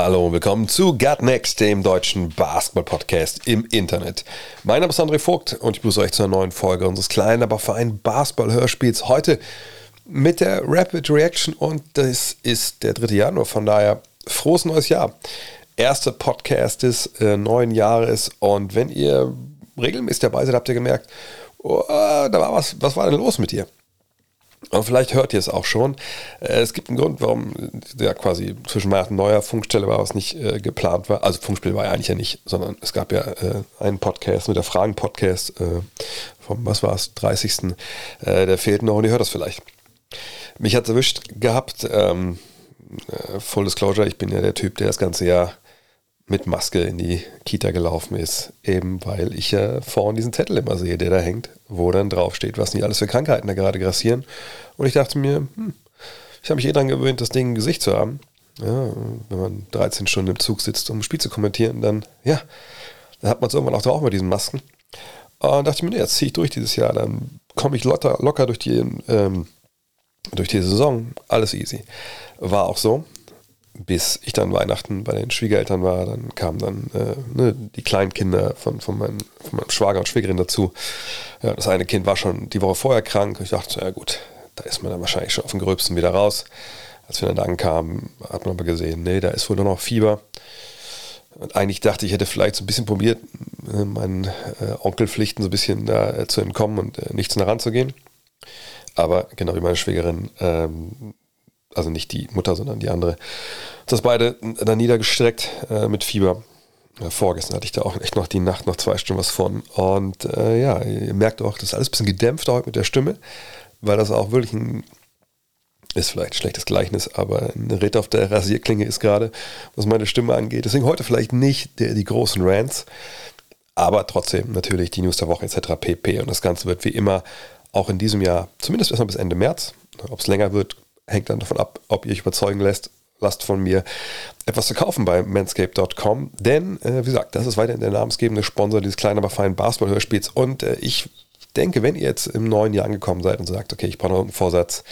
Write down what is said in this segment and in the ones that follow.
Hallo und willkommen zu Gut Next, dem deutschen Basketball-Podcast im Internet. Mein Name ist André Vogt und ich begrüße euch zu einer neuen Folge unseres kleinen, aber feinen Basketball-Hörspiels. Heute mit der Rapid Reaction und das ist der 3. Januar, von daher frohes neues Jahr. Erster Podcast des äh, neuen Jahres und wenn ihr regelmäßig dabei seid, habt ihr gemerkt, oh, da war was, was war denn los mit dir? Und vielleicht hört ihr es auch schon. Äh, Es gibt einen Grund, warum ja quasi zwischen Weihnachten und Neujahr Funkstelle war, was nicht äh, geplant war. Also Funkspiel war ja eigentlich ja nicht, sondern es gab ja äh, einen Podcast, nur der Fragen-Podcast äh, vom, was war es, 30. Äh, der fehlt noch und ihr hört das vielleicht. Mich hat es erwischt gehabt. Ähm, äh, Full Disclosure, ich bin ja der Typ, der das ganze Jahr mit Maske in die Kita gelaufen ist, eben weil ich ja vorne diesen Zettel immer sehe, der da hängt, wo dann draufsteht, was nicht alles für Krankheiten da gerade grassieren. Und ich dachte mir, hm, ich habe mich eh daran gewöhnt, das Ding im Gesicht zu haben. Ja, wenn man 13 Stunden im Zug sitzt, um ein Spiel zu kommentieren, dann, ja, dann hat man es irgendwann auch drauf mit diesen Masken. Und dachte ich mir, nee, jetzt ziehe ich durch dieses Jahr, dann komme ich locker, locker durch die, ähm, durch die Saison, alles easy. War auch so, bis ich dann Weihnachten bei den Schwiegereltern war, dann kamen dann äh, ne, die kleinen Kinder von, von, meinem, von meinem Schwager und Schwägerin dazu. Ja, das eine Kind war schon die Woche vorher krank. Ich dachte, ja gut, da ist man dann wahrscheinlich schon auf dem Gröbsten wieder raus. Als wir dann da ankamen, hat man aber gesehen, nee, da ist wohl nur noch Fieber. Und eigentlich dachte ich, hätte vielleicht so ein bisschen probiert, äh, meinen äh, Onkelpflichten so ein bisschen da äh, zu entkommen und äh, nicht zu nah ranzugehen. Aber genau wie meine Schwägerin, ähm, also nicht die Mutter, sondern die andere, das beide da niedergestreckt äh, mit Fieber. Vorgestern hatte ich da auch echt noch die Nacht noch zwei Stunden was von. Und äh, ja, ihr merkt auch, das ist alles ein bisschen gedämpft heute mit der Stimme, weil das auch wirklich ein, ist vielleicht ein schlechtes Gleichnis, aber ein Ritt auf der Rasierklinge ist gerade, was meine Stimme angeht. Deswegen heute vielleicht nicht der, die großen Rants, aber trotzdem natürlich die News der Woche etc. pp. Und das Ganze wird wie immer auch in diesem Jahr, zumindest erstmal bis Ende März, ob es länger wird, hängt dann davon ab, ob ihr euch überzeugen lässt, lasst von mir etwas zu kaufen bei manscape.com. Denn, äh, wie gesagt, das ist weiterhin der namensgebende Sponsor dieses kleinen, aber feinen Basketball-Hörspiels. Und äh, ich denke, wenn ihr jetzt im neuen Jahr angekommen seid und sagt, okay, ich brauche noch einen Vorsatz,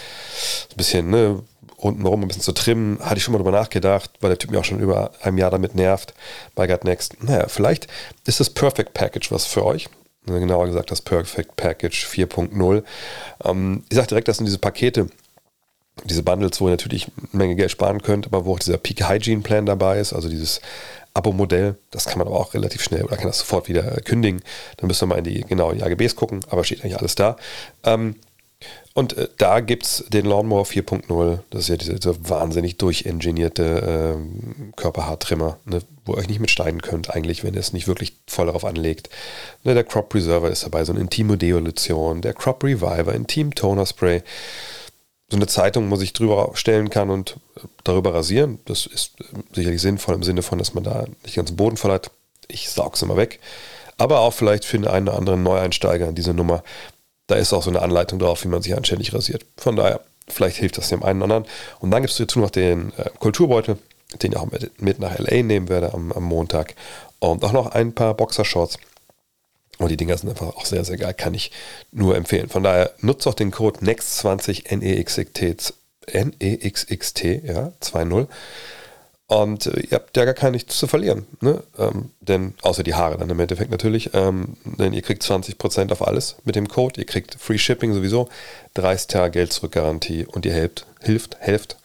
ein bisschen ne, untenrum ein bisschen zu trimmen, hatte ich schon mal drüber nachgedacht, weil der Typ mir auch schon über einem Jahr damit nervt bei Gut Next. Naja, vielleicht ist das Perfect Package was für euch. Genauer gesagt, das Perfect Package 4.0. Ähm, ich sage direkt, das sind diese Pakete, diese Bundles, wo ihr natürlich eine Menge Geld sparen könnt, aber wo auch dieser Peak Hygiene Plan dabei ist, also dieses Abo-Modell, das kann man aber auch relativ schnell oder kann das sofort wieder kündigen. Dann müsst ihr mal in die genauen AGBs gucken, aber steht eigentlich alles da. Ähm, und äh, da gibt es den Lawnmower 4.0, das ist ja dieser, dieser wahnsinnig durchingenierte ähm, Körperhaartrimmer, ne, wo ihr euch nicht mitschneiden könnt, eigentlich, wenn ihr es nicht wirklich voll darauf anlegt. Ne, der Crop Preserver ist dabei, so eine Intimo Deolution, der Crop Reviver, Intim Toner Spray so eine Zeitung, wo sich drüber stellen kann und darüber rasieren. Das ist sicherlich sinnvoll im Sinne von, dass man da nicht den ganzen Boden hat. Ich saug's immer weg. Aber auch vielleicht für den einen oder anderen Neueinsteiger in diese Nummer. Da ist auch so eine Anleitung drauf, wie man sich anständig rasiert. Von daher, vielleicht hilft das dem einen oder anderen. Und dann gibt es dazu noch den äh, Kulturbeutel, den ich auch mit, mit nach LA nehmen werde am, am Montag. Und auch noch ein paar Boxershorts. Und die Dinger sind einfach auch sehr, sehr geil, kann ich nur empfehlen. Von daher nutzt auch den Code NEXT20 NEXXT, NEXXT, ja, 2.0. Und äh, ihr habt ja gar nichts zu verlieren. Ne? Ähm, denn außer die Haare dann im Endeffekt natürlich. Ähm, denn ihr kriegt 20% auf alles mit dem Code. Ihr kriegt Free Shipping sowieso, 30 Tage Geld zurück Garantie und ihr helft, hilft, helft,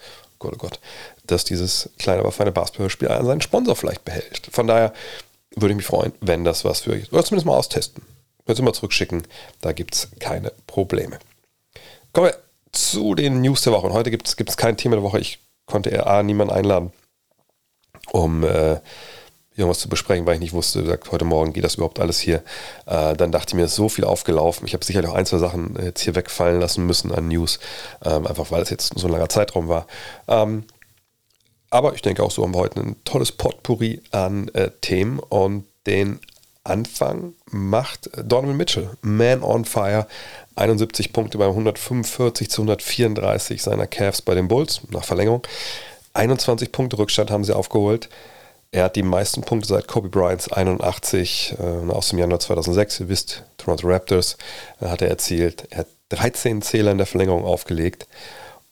Gott, oh Gott, dass dieses kleine, aber feine Basketballspiel seinen Sponsor vielleicht behält. Von daher würde ich mich freuen, wenn das was für euch Oder zumindest mal austesten. Könnt ihr mal zurückschicken. Da gibt es keine Probleme. Kommen wir zu den News der Woche. Und heute gibt es kein Thema der Woche. Ich konnte eher A, niemanden einladen, um äh, irgendwas zu besprechen, weil ich nicht wusste, gesagt, heute Morgen geht das überhaupt alles hier. Äh, dann dachte ich mir, ist so viel aufgelaufen. Ich habe sicherlich auch ein, zwei Sachen jetzt hier wegfallen lassen müssen an News, ähm, einfach weil es jetzt so ein langer Zeitraum war. Ähm, aber ich denke auch so haben wir heute ein tolles Potpourri an äh, Themen und den Anfang macht Donovan Mitchell, Man on Fire, 71 Punkte bei 145 zu 134 seiner Cavs bei den Bulls nach Verlängerung. 21 Punkte Rückstand haben sie aufgeholt. Er hat die meisten Punkte seit Kobe Bryants 81 äh, aus dem Januar 2006. Ihr wisst, Toronto Raptors äh, hat er erzielt. Er hat 13 Zähler in der Verlängerung aufgelegt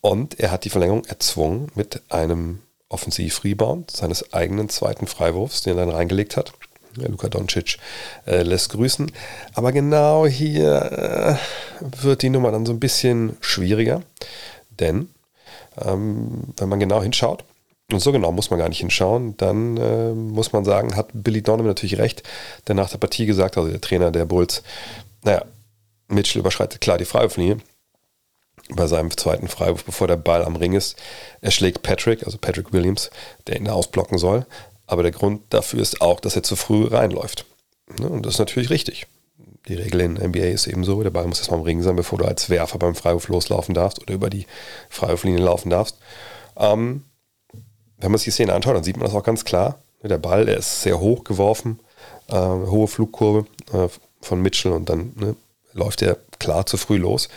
und er hat die Verlängerung erzwungen mit einem Offensiv-Rebound seines eigenen zweiten Freiwurfs, den er dann reingelegt hat. Luka Doncic äh, lässt grüßen. Aber genau hier äh, wird die Nummer dann so ein bisschen schwieriger, denn ähm, wenn man genau hinschaut, und so genau muss man gar nicht hinschauen. Dann äh, muss man sagen, hat Billy Donovan natürlich recht, der nach der Partie gesagt, also der Trainer der Bulls, naja, Mitchell überschreitet klar die Freiwurflinie bei seinem zweiten Freiwurf, bevor der Ball am Ring ist. Er schlägt Patrick, also Patrick Williams, der ihn ausblocken soll. Aber der Grund dafür ist auch, dass er zu früh reinläuft. Ne, und das ist natürlich richtig. Die Regel in NBA ist eben so, der Ball muss erstmal am Ring sein, bevor du als Werfer beim Freiwurf loslaufen darfst oder über die Freiwurflinie laufen darfst. Ähm, wenn man sich die Szene anschaut, dann sieht man das auch ganz klar. Der Ball, der ist sehr hoch geworfen, äh, hohe Flugkurve äh, von Mitchell und dann ne, läuft er klar zu früh los.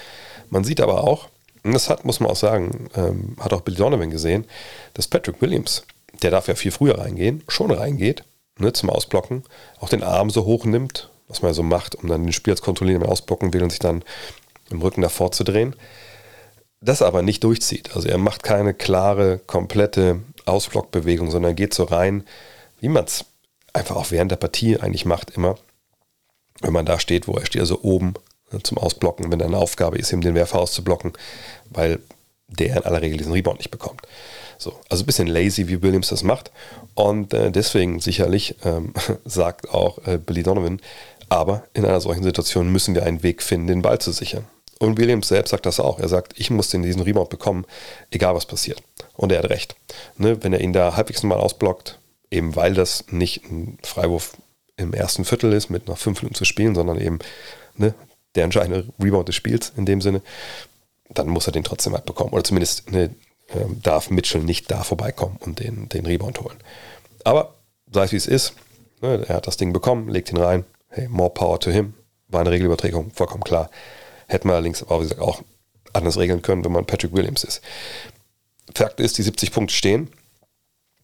Man sieht aber auch, und das hat, muss man auch sagen, ähm, hat auch Billy Donovan gesehen, dass Patrick Williams, der darf ja viel früher reingehen, schon reingeht, ne, zum Ausblocken, auch den Arm so hoch nimmt, was man so macht, um dann den Spieler zu kontrollieren, wenn er ausblocken will und sich dann im Rücken davor zu drehen. Das aber nicht durchzieht. Also er macht keine klare, komplette Ausblockbewegung, sondern geht so rein, wie man es einfach auch während der Partie eigentlich macht, immer. Wenn man da steht, wo er steht, also oben zum Ausblocken, wenn eine Aufgabe ist, ihm den Werfer auszublocken, weil der in aller Regel diesen Rebound nicht bekommt. So, also ein bisschen lazy, wie Williams das macht. Und äh, deswegen sicherlich ähm, sagt auch äh, Billy Donovan, aber in einer solchen Situation müssen wir einen Weg finden, den Ball zu sichern. Und Williams selbst sagt das auch. Er sagt, ich muss den diesen Rebound bekommen, egal was passiert. Und er hat recht. Ne, wenn er ihn da halbwegs mal ausblockt, eben weil das nicht ein Freiwurf im ersten Viertel ist, mit noch fünf Minuten zu spielen, sondern eben ne, der entscheidende Rebound des Spiels in dem Sinne, dann muss er den trotzdem halt bekommen. Oder zumindest ne, ähm, darf Mitchell nicht da vorbeikommen und den, den Rebound holen. Aber sei es wie es ist, ne, er hat das Ding bekommen, legt ihn rein, hey, more power to him, war eine Regelübertragung, vollkommen klar. Hätte man allerdings aber, wie gesagt, auch anders regeln können, wenn man Patrick Williams ist. Fakt ist, die 70 Punkte stehen,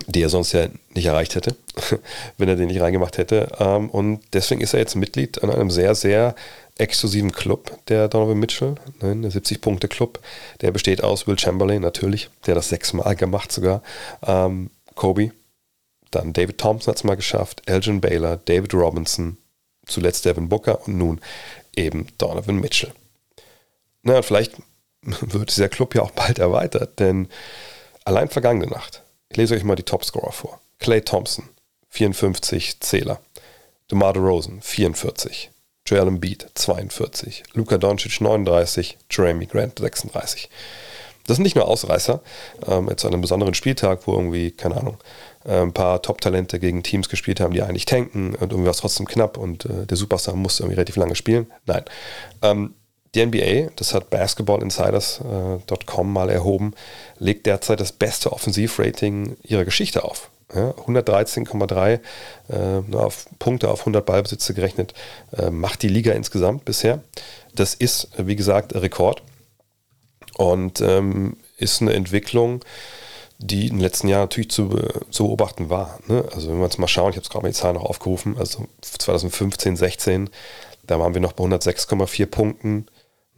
die er sonst ja nicht erreicht hätte, wenn er den nicht reingemacht hätte. Ähm, und deswegen ist er jetzt Mitglied an einem sehr, sehr exklusiven Club, der Donovan Mitchell, ne, der 70-Punkte-Club. Der besteht aus Will Chamberlain natürlich, der das sechsmal gemacht sogar. Ähm, Kobe, dann David Thompson hat es mal geschafft, Elgin Baylor, David Robinson, zuletzt Devin Booker und nun eben Donovan Mitchell. Na, vielleicht wird dieser Club ja auch bald erweitert, denn allein vergangene Nacht, ich lese euch mal die Topscorer vor. Clay Thompson, 54 Zähler. DeMar DeRozan, 44. Joel Embiid, 42. Luka Doncic, 39. Jeremy Grant, 36. Das sind nicht nur Ausreißer, ähm, jetzt an einem besonderen Spieltag, wo irgendwie, keine Ahnung, äh, ein paar Top-Talente gegen Teams gespielt haben, die eigentlich tanken und irgendwie war es trotzdem knapp und äh, der Superstar musste irgendwie relativ lange spielen. Nein. Ähm, die NBA, das hat basketballinsiders.com äh, mal erhoben, legt derzeit das beste Offensivrating ihrer Geschichte auf. Ja, 113,3 äh, auf Punkte auf 100 Ballbesitze gerechnet, äh, macht die Liga insgesamt bisher. Das ist, wie gesagt, Rekord und ähm, ist eine Entwicklung, die in den letzten Jahren natürlich zu, zu beobachten war. Ne? Also wenn wir uns mal schauen, ich habe es gerade mal die Zahlen noch aufgerufen, also 2015, 16, da waren wir noch bei 106,4 Punkten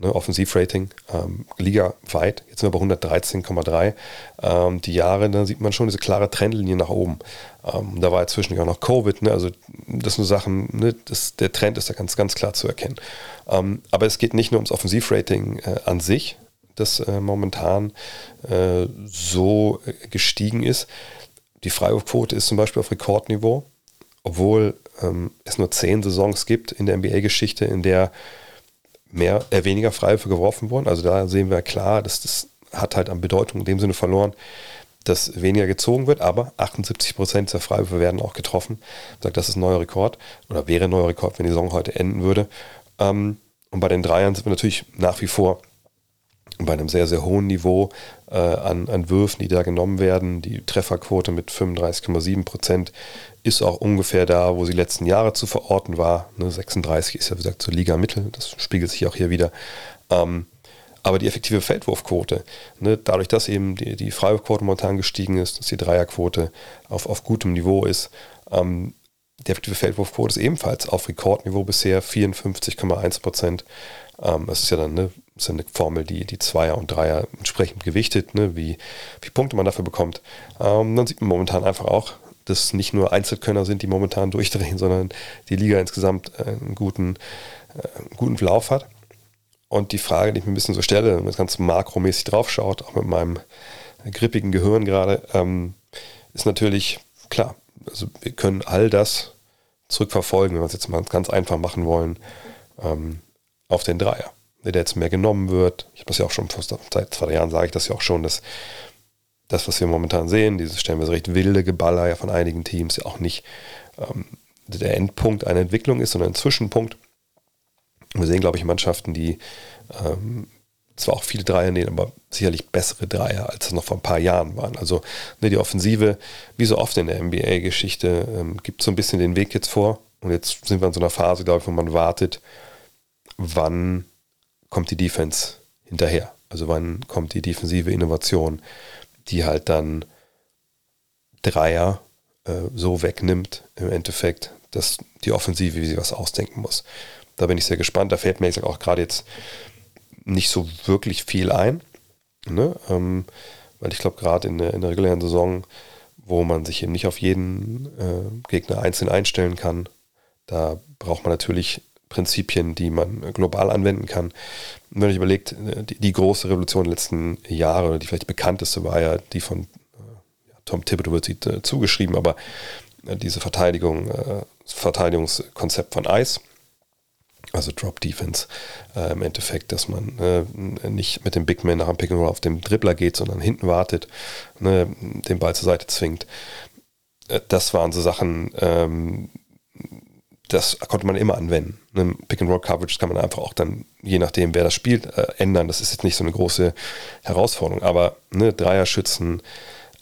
ne, Offensivrating, ähm, Liga-weit. Jetzt sind wir bei 113,3. Ähm, die Jahre, da sieht man schon diese klare Trendlinie nach oben. Ähm, da war inzwischen auch noch Covid, ne, also das sind Sachen, ne, das, der Trend ist da ganz, ganz klar zu erkennen. Ähm, aber es geht nicht nur ums Offensivrating äh, an sich, das äh, momentan äh, so äh, gestiegen ist. Die Freiwurfquote ist zum Beispiel auf Rekordniveau, obwohl ähm, es nur zehn Saisons gibt in der NBA-Geschichte, in der mehr, äh, weniger Freiwürfe geworfen wurden. Also da sehen wir klar, dass das hat halt an Bedeutung in dem Sinne verloren, dass weniger gezogen wird, aber 78 Prozent der Freiwürfe werden auch getroffen. Ich sage, das ist ein neuer Rekord oder wäre ein neuer Rekord, wenn die Saison heute enden würde. Ähm, und bei den Dreiern sind wir natürlich nach wie vor bei einem sehr, sehr hohen Niveau. Äh, an, an Würfen, die da genommen werden. Die Trefferquote mit 35,7 Prozent ist auch ungefähr da, wo sie letzten Jahre zu verorten war. Ne, 36 ist ja, wie gesagt, zur Liga Mittel. Das spiegelt sich auch hier wieder. Ähm, aber die effektive Feldwurfquote, ne, dadurch, dass eben die, die Freiwurfquote momentan gestiegen ist, dass die Dreierquote auf, auf gutem Niveau ist, ähm, die effektive Feldwurfquote ist ebenfalls auf Rekordniveau bisher 54,1 Prozent. Ähm, das ist ja dann ne, ist eine Formel, die die Zweier und Dreier entsprechend gewichtet, ne, wie, wie Punkte man dafür bekommt. Ähm, dann sieht man momentan einfach auch, dass nicht nur Einzelkönner sind, die momentan durchdrehen, sondern die Liga insgesamt äh, einen guten, äh, einen guten Lauf hat. Und die Frage, die ich mir ein bisschen so stelle, wenn man ganz makromäßig draufschaut, auch mit meinem grippigen Gehirn gerade, ähm, ist natürlich klar, also wir können all das zurückverfolgen, wenn wir es jetzt mal ganz einfach machen wollen, ähm, auf den Dreier, der jetzt mehr genommen wird. Ich habe das ja auch schon seit zwei Jahren sage ich das ja auch schon, dass das, was wir momentan sehen, dieses stellenweise recht wilde Geballer ja von einigen Teams ja auch nicht ähm, der Endpunkt einer Entwicklung ist, sondern ein Zwischenpunkt. Wir sehen, glaube ich, Mannschaften, die ähm, zwar auch viele Dreier nehmen, aber sicherlich bessere Dreier, als es noch vor ein paar Jahren waren. Also ne, die Offensive, wie so oft in der NBA-Geschichte, ähm, gibt so ein bisschen den Weg jetzt vor. Und jetzt sind wir in so einer Phase, glaube ich, wo man wartet, wann kommt die Defense hinterher. Also wann kommt die defensive Innovation, die halt dann Dreier äh, so wegnimmt im Endeffekt, dass die Offensive wie sie was ausdenken muss. Da bin ich sehr gespannt. Da fällt mir auch gerade jetzt nicht so wirklich viel ein. Ne? Ähm, weil ich glaube, gerade in, in, der regulären Saison, wo man sich eben nicht auf jeden äh, Gegner einzeln einstellen kann, da braucht man natürlich Prinzipien, die man global anwenden kann. Und wenn ich überlegt, die, große Revolution der letzten Jahre, die vielleicht bekannteste war ja die von äh, Tom Thibodeau wird sie äh, zugeschrieben, aber äh, diese Verteidigung, Verteidigungskonzept von Eis, also Drop Defense im Endeffekt, dass man nicht mit dem Big Man nach dem Pick and Roll auf dem Dribbler geht, sondern hinten wartet, ne, den Ball zur Seite zwingt. Das waren so Sachen, ähm, das konnte man immer anwenden. Ne, Pick and Roll Coverage kann man einfach auch dann, je nachdem wer das spielt, äh, ändern. Das ist jetzt nicht so eine große Herausforderung, aber ne, Dreier schützen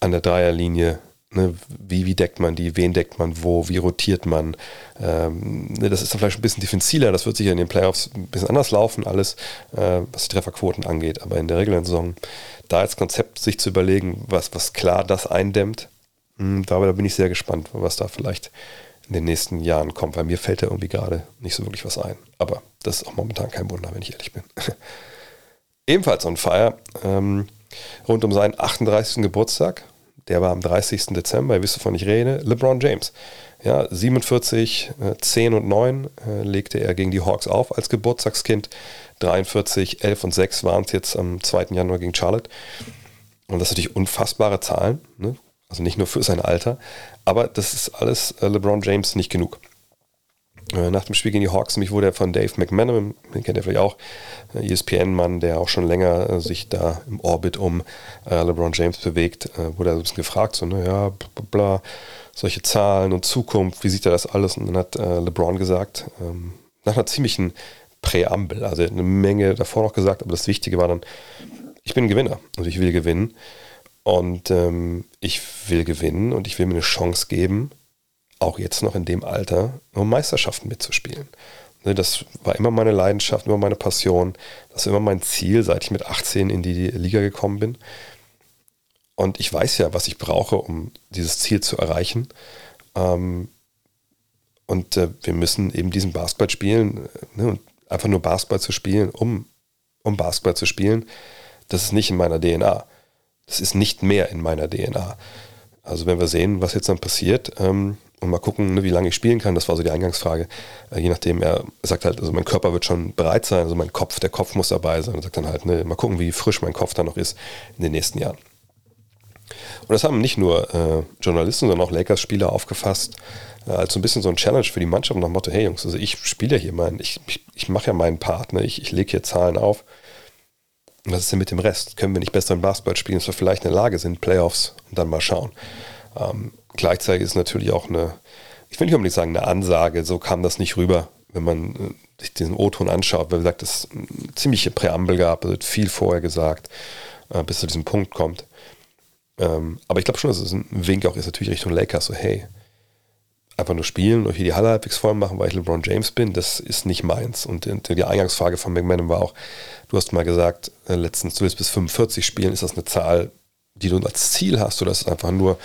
an der Dreierlinie Ne, wie, wie deckt man die, wen deckt man wo, wie rotiert man. Ähm, ne, das ist dann vielleicht ein bisschen diffiziler, das wird sicher in den Playoffs ein bisschen anders laufen, alles, äh, was die Trefferquoten angeht. Aber in der regulären Saison, da als Konzept sich zu überlegen, was, was klar das eindämmt, mh, hm, da, da bin ich sehr gespannt, was da vielleicht in den nächsten Jahren kommt, weil mir fällt da irgendwie gerade nicht so wirklich was ein. Aber das ist auch momentan kein Wunder, wenn ich ehrlich bin. Ebenfalls on fire, ähm, rund um seinen 38. Geburtstag der war am 30. Dezember, ihr wisst, wovon ich rede, LeBron James. Ja, 47, 10 äh, und 9 äh, legte er gegen die Hawks auf als Geburtstagskind. 43, 11 und 6 waren es jetzt am 2. Januar gegen Charlotte. Und das sind natürlich unfassbare Zahlen. Ne? Also nicht nur für sein Alter. Aber das ist alles äh, LeBron James nicht genug. Äh, nach dem Spiel gegen die Hawks, mich wurde er von Dave McManaman, den kennt ihr vielleicht auch, äh, ESPN-Mann, der auch schon länger sich da im Orbit um LeBron James bewegt, wurde er so ein bisschen gefragt, so, naja, bla, bla, solche Zahlen und Zukunft, wie sieht er das alles? Und dann hat LeBron gesagt, ähm, nach einer ziemlichen Präambel, also eine Menge davor noch gesagt, aber das Wichtige war dann, ich bin Gewinner und ich will gewinnen. Und ähm, ich will gewinnen und ich will mir eine Chance geben, auch jetzt noch in dem Alter, um Meisterschaften mitzuspielen. Ne, das war immer meine Leidenschaft, immer meine Passion. Das war immer mein Ziel, seit ich mit 18 in die Liga gekommen bin. Und ich weiß ja, was ich brauche, um dieses Ziel zu erreichen. Ähm, und äh, wir müssen eben diesen Basketball spielen. Ne, und einfach nur Basketball zu spielen, um, um Basketball zu spielen, das ist nicht in meiner DNA. Das ist nicht mehr in meiner DNA. Also wenn wir sehen, was jetzt dann passiert, ähm, und mal gucken, ne, wie lange ich spielen kann. Das war so die Eingangsfrage. Äh, je nachdem, er sagt halt, also mein Körper wird schon bereit sein, also mein Kopf, der Kopf muss dabei sein. Und sagt dann halt, ne, mal gucken, wie frisch mein Kopf dann noch ist in den nächsten Jahren. Und das haben nicht nur äh, Journalisten, sondern auch Lakers-Spieler aufgefasst, äh, als so ein bisschen so ein Challenge für die Mannschaft nach dem Motto, hey Jungs, also ich spiele ja hier meinen, ich, ich, ich mache ja meinen Part, ne? ich, ich lege hier Zahlen auf. Was ist denn mit dem Rest? Können wir nicht besser im Basketball spielen, dass wir vielleicht in der Lage sind, Playoffs und dann mal schauen. Ähm, gleichzeitig ist natürlich auch eine, ich will nicht unbedingt sagen, eine Ansage, so kam das nicht rüber, wenn man äh, sich diesen O-Ton anschaut, weil wie gesagt, es eine ziemliche Präambel gab, es wird viel vorher gesagt. äh, bis zu diesem Punkt kommt. Ähm, aber ich glaube schon, dass es ein Wink auch ist natürlich Richtung Lakers, so hey, einfach nur spielen und hier die Halle halbwegs voll machen, weil ich LeBron James bin, das ist nicht meins. Und die Eingangsfrage von McMahon war auch, du hast mal gesagt, äh, letztens, du willst bis 45 spielen, ist das eine Zahl, die du als Ziel hast oder ist es einfach nur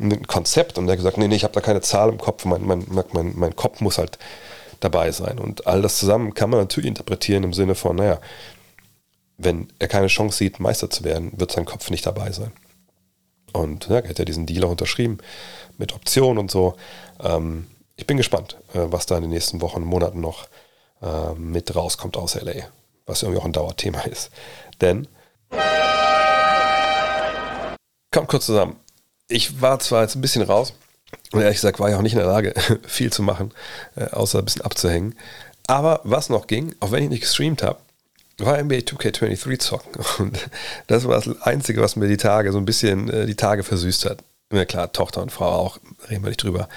ein Konzept? Und er hat gesagt, nee, nee, ich habe da keine Zahl im Kopf, mein, mein, mein, mein Kopf muss halt dabei sein. Und all das zusammen kann man natürlich interpretieren im Sinne von, naja, wenn er keine Chance sieht, Meister zu werden, wird sein Kopf nicht dabei sein. Und ja, er hat ja diesen Deal auch unterschrieben mit Optionen und so. Ähm, ich bin gespannt, äh, was da in den nächsten Wochen, Monaten noch äh, mit rauskommt aus LA, was irgendwie auch ein Dauerthema ist. Denn, kommt kurz zusammen, ich war zwar jetzt ein bisschen raus und ehrlich gesagt war ich auch nicht in der Lage, viel zu machen, äh, außer ein bisschen abzuhängen. Aber was noch ging, auch wenn ich nicht gestreamt habe, war NBA 2K23 zocken. Und das war das Einzige, was mir die Tage so ein bisschen äh, die Tage versüßt hat. Ja klar, Tochter und Frau auch, reden wir nicht drüber.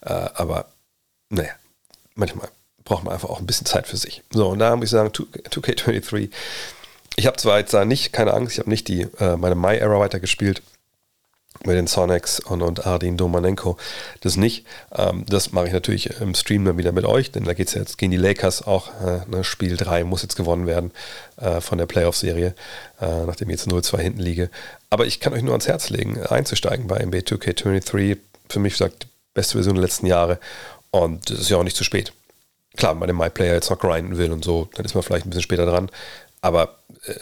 Äh, aber naja, manchmal braucht man einfach auch ein bisschen Zeit für sich. So, und da muss ich sagen, 2K23, ich habe zwar jetzt da nicht, keine Angst, ich habe nicht die, äh, meine My-Era weitergespielt, mit den Sonics und, und Ardin Domanenko. Das nicht. Ähm, das mache ich natürlich im Stream dann wieder mit euch, denn da geht es jetzt gegen die Lakers auch. Äh, ne, Spiel 3 muss jetzt gewonnen werden äh, von der Playoff-Serie, äh, nachdem ich jetzt 0-2 hinten liege. Aber ich kann euch nur ans Herz legen, einzusteigen bei NBA 2K23. Für mich sagt die beste Version der letzten Jahre. Und das ist ja auch nicht zu spät. Klar, wenn man den MyPlayer jetzt noch grinden will und so, dann ist man vielleicht ein bisschen später dran. Aber äh,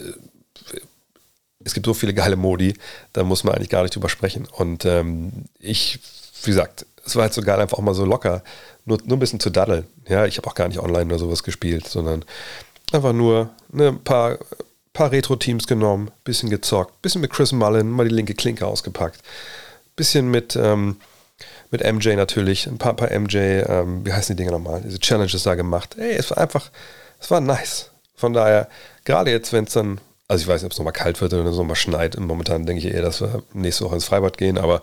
es gibt so viele geile Modi, da muss man eigentlich gar nicht drüber sprechen. Und ähm, ich, wie gesagt, es war halt so geil, einfach auch mal so locker, nur, nur ein bisschen zu daddeln. Ja, ich habe auch gar nicht online oder sowas gespielt, sondern einfach nur ne, ein paar, paar Retro-Teams genommen, bisschen gezockt, bisschen mit Chris Mullen, mal die linke Klinke ausgepackt, bisschen mit, ähm, mit MJ natürlich, ein paar, paar MJ, ähm, wie heißen die Dinge nochmal, diese Challenges da gemacht. Ey, es war einfach, es war nice. Von daher, gerade jetzt, wenn es dann also ich weiß nicht, ob es nochmal kalt wird oder es nochmal schneit. Und momentan denke ich eher, dass wir nächste Woche ins Freibad gehen. Aber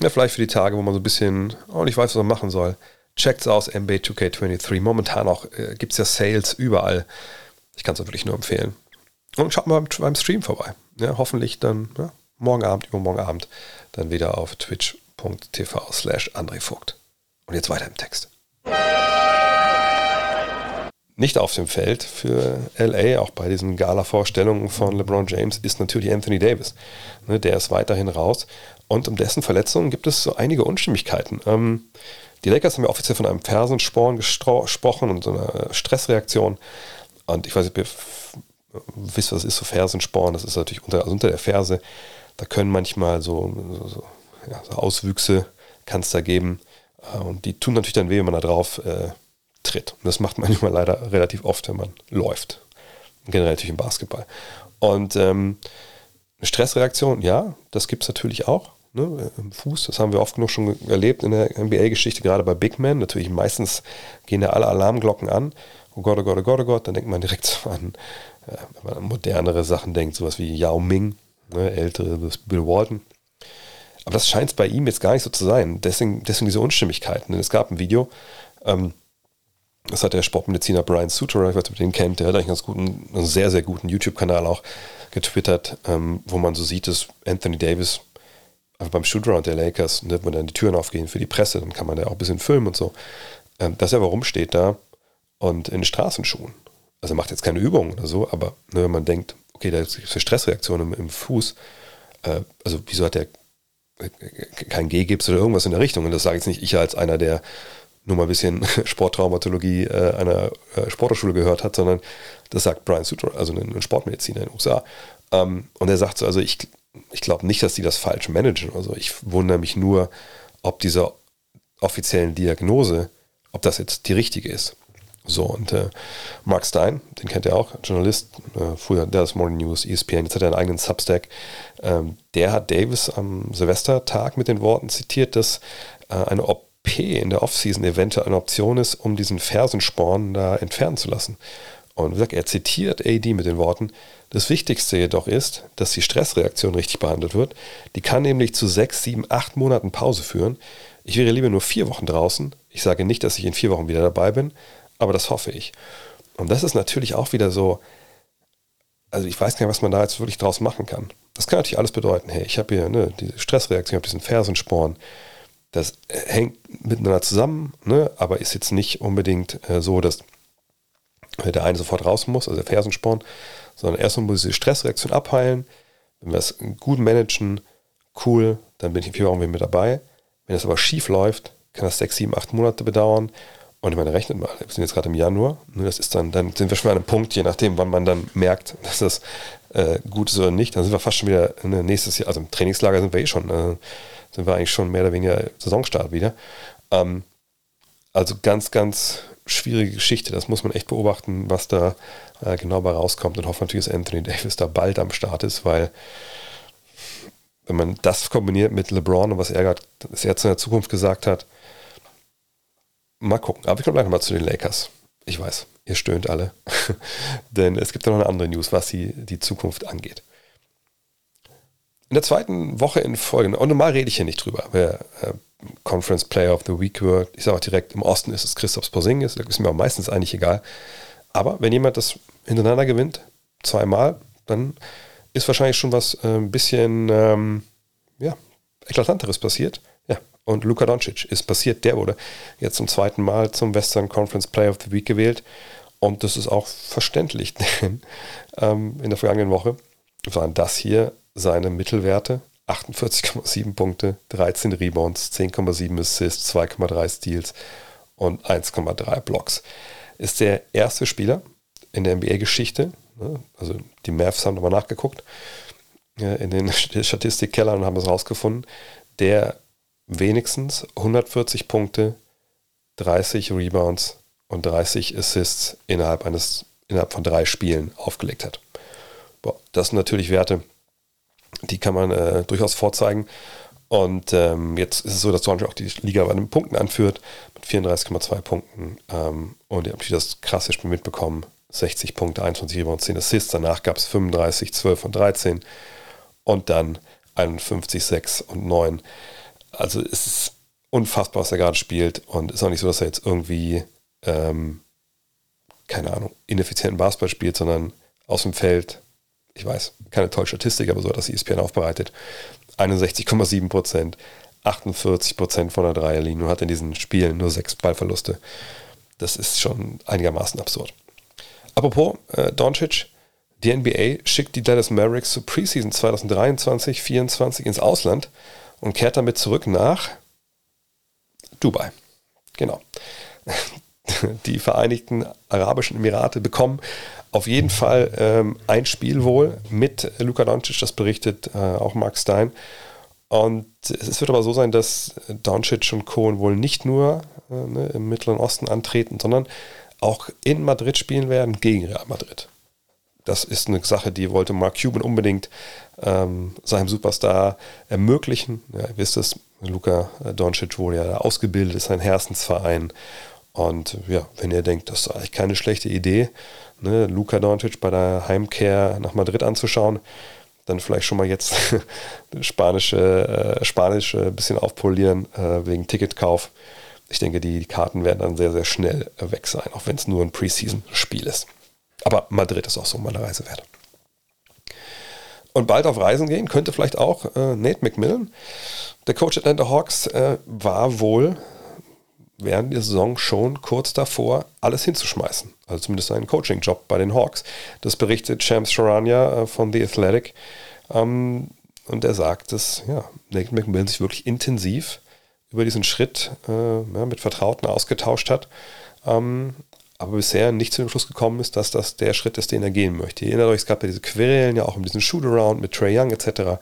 ja, vielleicht für die Tage, wo man so ein bisschen auch nicht weiß, was man machen soll. Checkt's aus, MB 2K23. Momentan auch äh, gibt es ja Sales überall. Ich kann es wirklich nur empfehlen. Und schaut mal beim, beim Stream vorbei. Ja, hoffentlich dann ja, morgen Abend, übermorgen Abend dann wieder auf twitch.tv slash André Vogt. Und jetzt weiter im Text nicht auf dem Feld für LA, auch bei diesen Gala-Vorstellungen von LeBron James, ist natürlich Anthony Davis. Ne, der ist weiterhin raus. Und um dessen Verletzungen gibt es so einige Unstimmigkeiten. Ähm, die Lakers haben ja offiziell von einem Fersensporn gesprochen und so einer Stressreaktion. Und ich weiß nicht, ob ihr wisst, was ist, so Fersensporn. Das ist natürlich unter, also unter der Ferse. Da können manchmal so, so, so, ja, so Auswüchse kann es da geben. Äh, und die tun natürlich dann weh, wenn man da drauf äh, tritt. Und das macht man manchmal leider relativ oft, wenn man läuft. Generell natürlich im Basketball. Und ähm, Stressreaktion, ja, das gibt es natürlich auch. Ne, im Fuß, das haben wir oft genug schon erlebt in der NBA-Geschichte, gerade bei Big Men. Natürlich meistens gehen ja alle Alarmglocken an. Oh Gott, oh Gott, oh Gott, oh Gott. Dann denkt man direkt an, äh, wenn man an modernere Sachen denkt, sowas wie Yao Ming, ne, ältere Bill Walton. Aber das scheint bei ihm jetzt gar nicht so zu sein. Deswegen, deswegen diese Unstimmigkeiten. Es gab ein Video, ähm, das hat der Sportmediziner Brian Suter, ich weiß nicht, ob ihr den kennt, der hat eigentlich einen ganz guten, einen sehr, sehr guten YouTube-Kanal auch getwittert, ähm, wo man so sieht, dass Anthony Davis einfach beim Shootaround der Lakers, ne, wenn dann die Türen aufgehen für die Presse, dann kann man da auch ein bisschen filmen und so, ähm, dass er aber rumsteht da und in Straßenschuhen. Also er macht jetzt keine Übungen oder so, aber ne, wenn man denkt, okay, da ist eine Stressreaktion im, im Fuß, äh, also wieso hat er kein G-Gips oder irgendwas in der Richtung? Und das sage jetzt nicht ich als einer, der nur mal ein bisschen Sporttraumatologie äh, einer äh, Sporthochschule gehört hat, sondern das sagt Brian Suter, also ein, Sportmediziner in den USA. Ähm, und er sagt so, also ich, ich glaube nicht, dass die das falsch managen. Also ich wundere mich nur, ob diese offiziellen Diagnose, ob das jetzt die richtige ist. So, und äh, Mark Stein, den kennt ihr auch, Journalist, äh, früher Dallas Morning News, ESPN, jetzt hat er einen eigenen Substack. Ähm, der hat Davis am Silvestertag mit den Worten zitiert, dass äh, eine Op P in der Offseason eventuell eine Option ist, um diesen Fersensporn da entfernen zu lassen. Und wie gesagt, er zitiert AD mit den Worten, das Wichtigste jedoch ist, dass die Stressreaktion richtig behandelt wird. Die kann nämlich zu sechs, sieben, acht Monaten Pause führen. Ich wäre lieber nur vier Wochen draußen. Ich sage nicht, dass ich in vier Wochen wieder dabei bin, aber das hoffe ich. Und das ist natürlich auch wieder so, also ich weiß gar nicht, was man da jetzt wirklich draus machen kann. Das kann natürlich alles bedeuten, hey, ich habe hier ne, diese Stressreaktion, ich habe diesen Fersensporn. Das hängt miteinander zusammen, ne, aber ist jetzt nicht unbedingt äh, so, dass der eine sofort raus muss, also der Fersensporn, sondern erstmal muss diese Stressreaktion abheilen. Wenn wir es gut managen, cool, dann bin ich in vier Wochen wieder mit dabei. Wenn es aber schief läuft, kann das sechs, sieben, acht Monate bedauern. Und ich meine, rechnet mal, wir sind jetzt gerade im Januar, ne, das ist dann, dann sind wir schon an einem Punkt, je nachdem, wann man dann merkt, dass das äh, gut ist oder nicht, dann sind wir fast schon wieder ne, nächstes Jahr, also im Trainingslager sind wir eh schon, äh, sind wir eigentlich schon mehr oder weniger Saisonstart wieder. Ähm, also ganz, ganz schwierige Geschichte. Das muss man echt beobachten, was da äh, genau bei rauskommt und hoffe natürlich, dass Anthony Davis da bald am Start ist, weil wenn man das kombiniert mit LeBron und was er gerade er in der Zukunft gesagt hat, mal gucken. Aber ich komme gleich nochmal zu den Lakers. Ich weiß, ihr stöhnt alle. Denn es gibt ja noch eine andere News, was die, die Zukunft angeht. In der zweiten Woche in Folge, und normal rede ich hier nicht drüber, wer äh, Conference Player of the Week wird. Ich sage auch direkt, im Osten ist es Christoph Porzingis, ist mir auch meistens eigentlich egal. Aber wenn jemand das hintereinander gewinnt, zweimal, dann ist wahrscheinlich schon was äh, ein bisschen ähm, ja, eklatanteres passiert. Ja, und Luka Doncic ist passiert. Der wurde jetzt zum zweiten Mal zum Western Conference Player of the Week gewählt. Und das ist auch verständlich, denn ähm, in der vergangenen Woche waren das hier seine Mittelwerte. 48,7 Punkte, 13 Rebounds, 10,7 Assists, 2,3 Steals und 1,3 Blocks. Ist der erste Spieler in der NBA-Geschichte, ne, also die Mavs haben nochmal nachgeguckt, in den Statistikkellern und haben es rausgefunden, der wenigstens 140 Punkte, 30 Rebounds und 30 Assists innerhalb eines innerhalb von drei Spielen aufgelegt hat. Boah, das sind natürlich Werte, die kann man äh, durchaus vorzeigen. Und ähm, jetzt ist es so, dass Doncic auch die Liga bei den Punkten anführt, mit 34,2 Punkten. Ähm, und ihr habt das krasse Spiel mitbekommen. 60 Punkte, 21 Rebounds, 10 Assists. Danach gab es 35, 12 und 13. Und dann 51, 6 und 9. Also es ist unfassbar, was er gerade spielt. Und es ist auch nicht so, dass er jetzt irgendwie, ähm, keine Ahnung, ineffizienten Basketball spielt, sondern aus dem Feld ich weiß, keine tolle Statistik, aber so hat das ESPN aufbereitet. 61,7 Prozent, 48 Prozent von der Dreierlinie und hat in diesen Spielen nur sechs Ballverluste. Das ist schon einigermaßen absurd. Apropos äh, Doncic, die NBA schickt die Dallas Mavericks zur Preseason 2023-24 ins Ausland und kehrt damit zurück nach Dubai. Genau. Die Vereinigten Arabischen Emirate bekommen auf jeden Fall ähm, ein Spiel wohl mit Luka Doncic, das berichtet äh, auch Mark Stein. Und es wird aber so sein, dass Doncic und Cohen wohl nicht nur äh, ne, im Mittleren Osten antreten, sondern auch in Madrid spielen werden gegen Real Madrid. Das ist eine Sache, die wollte Mark Cuban unbedingt ähm, seinem Superstar ermöglichen. Ja, ihr wisst es, Luka Doncic wurde ja ausgebildet, ist ein Herzensverein. Und ja, wenn ihr denkt, das ist eigentlich keine schlechte Idee, ne, Luka Doncic bei der Heimkehr nach Madrid anzuschauen, dann vielleicht schon mal jetzt spanische, äh, Spanisch ein bisschen aufpolieren äh, wegen Ticketkauf. Ich denke, die Karten werden dann sehr, sehr schnell weg sein, auch wenn es nur ein Preseason-Spiel ist. Aber Madrid ist auch so mal eine Reise wert. Und bald auf Reisen gehen könnte vielleicht auch äh, Nate McMillan. Der Coach Atlanta Hawks äh, war wohl während der Saison schon kurz davor, alles hinzuschmeißen. Also zumindest seinen Coaching-Job bei den Hawks. Das berichtet Shams Charania äh, von The Athletic. Ähm, und er sagt, dass ja, Nathan McMillan sich wirklich intensiv über diesen Schritt äh, ja, mit Vertrauten ausgetauscht hat. Ähm, aber bisher nicht zu dem Schluss gekommen ist, dass das der Schritt ist, den er gehen möchte. Ihr erinnert euch, es gab ja diese Querelen, ja auch um diesen Shootaround mit Trey Young etc.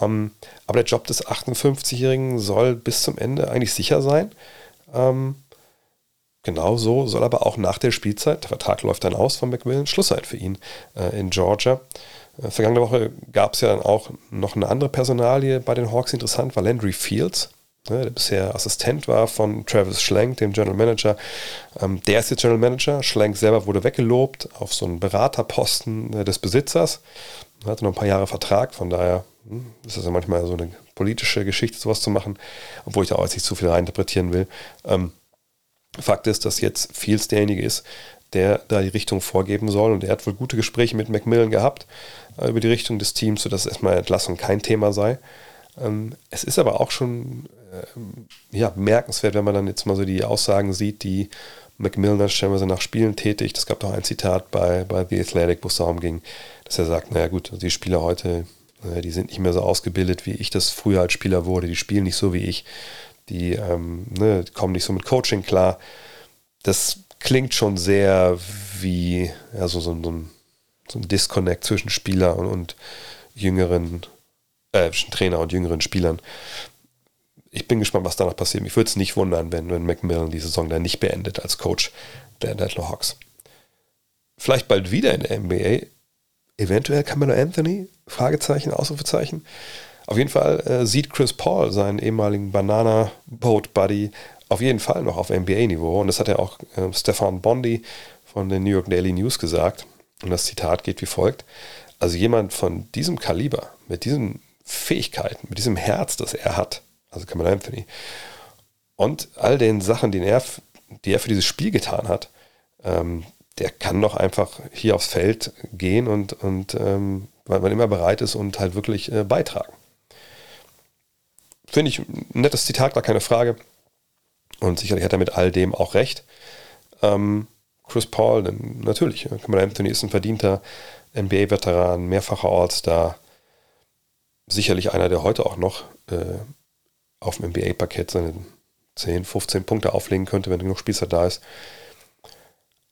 Ähm, aber der Job des 58-Jährigen soll bis zum Ende eigentlich sicher sein. Ähm, genau so soll aber auch nach der Spielzeit, der Vertrag läuft dann aus von McMillan, Schluss sein für ihn äh, in Georgia. Äh, vergangene Woche gab es ja dann auch noch eine andere Personalie bei den Hawks. Interessant war Landry Fields, ne, der bisher Assistent war von Travis Schlenk, dem General Manager. Ähm, der ist jetzt General Manager. Schlenk selber wurde weggelobt auf so einen Beraterposten äh, des Besitzers. Er hatte noch ein paar Jahre Vertrag, von daher hm, ist das ja manchmal so eine politische Geschichte, sowas zu machen, obwohl ich da auch jetzt nicht zu viel reininterpretieren will. Ähm, Fakt ist, dass jetzt Fields derjenige ist, der da die Richtung vorgeben soll. Und er hat wohl gute Gespräche mit Macmillan gehabt äh, über die Richtung des Teams, sodass erstmal Entlassung kein Thema sei. Ähm, es ist aber auch schon äh, ja, bemerkenswert, wenn man dann jetzt mal so die Aussagen sieht, die Macmillan stellenweise nach Spielen tätigt. Es gab doch ein Zitat bei, bei The Athletic, wo es darum ging, dass er sagt, naja gut, die Spieler heute, die sind nicht mehr so ausgebildet, wie ich das früher als Spieler wurde, die spielen nicht so wie ich, die ähm, ne, kommen nicht so mit Coaching klar. Das klingt schon sehr wie ja, so, so, ein, so ein Disconnect zwischen Spieler und, und jüngeren, äh, Trainer und jüngeren Spielern. Ich bin gespannt, was danach passiert. Mich würde es nicht wundern, wenn, wenn Macmillan die Saison dann nicht beendet als Coach der Atlanta Hawks. Vielleicht bald wieder in der NBA. Eventuell Camelo Anthony? Fragezeichen, Ausrufezeichen. Auf jeden Fall äh, sieht Chris Paul seinen ehemaligen Banana Boat Buddy auf jeden Fall noch auf NBA-Niveau. Und das hat ja auch äh, Stefan Bondi von den New York Daily News gesagt. Und das Zitat geht wie folgt. Also jemand von diesem Kaliber, mit diesen Fähigkeiten, mit diesem Herz, das er hat, also Cameron Anthony, und all den Sachen, die er, die er für dieses Spiel getan hat, ähm, der kann doch einfach hier aufs Feld gehen und, und ähm, weil man immer bereit ist und halt wirklich äh, beitragen. Finde ich ein nettes Zitat, gar keine Frage. Und sicherlich hat er mit all dem auch recht. Ähm, Chris Paul, natürlich, Cameron Anthony ist ein verdienter NBA-Veteran, mehrfacher All-Star. Sicherlich einer, der heute auch noch äh, auf dem NBA-Parkett seine 10, 15 Punkte auflegen könnte, wenn genug Spielzeit da ist.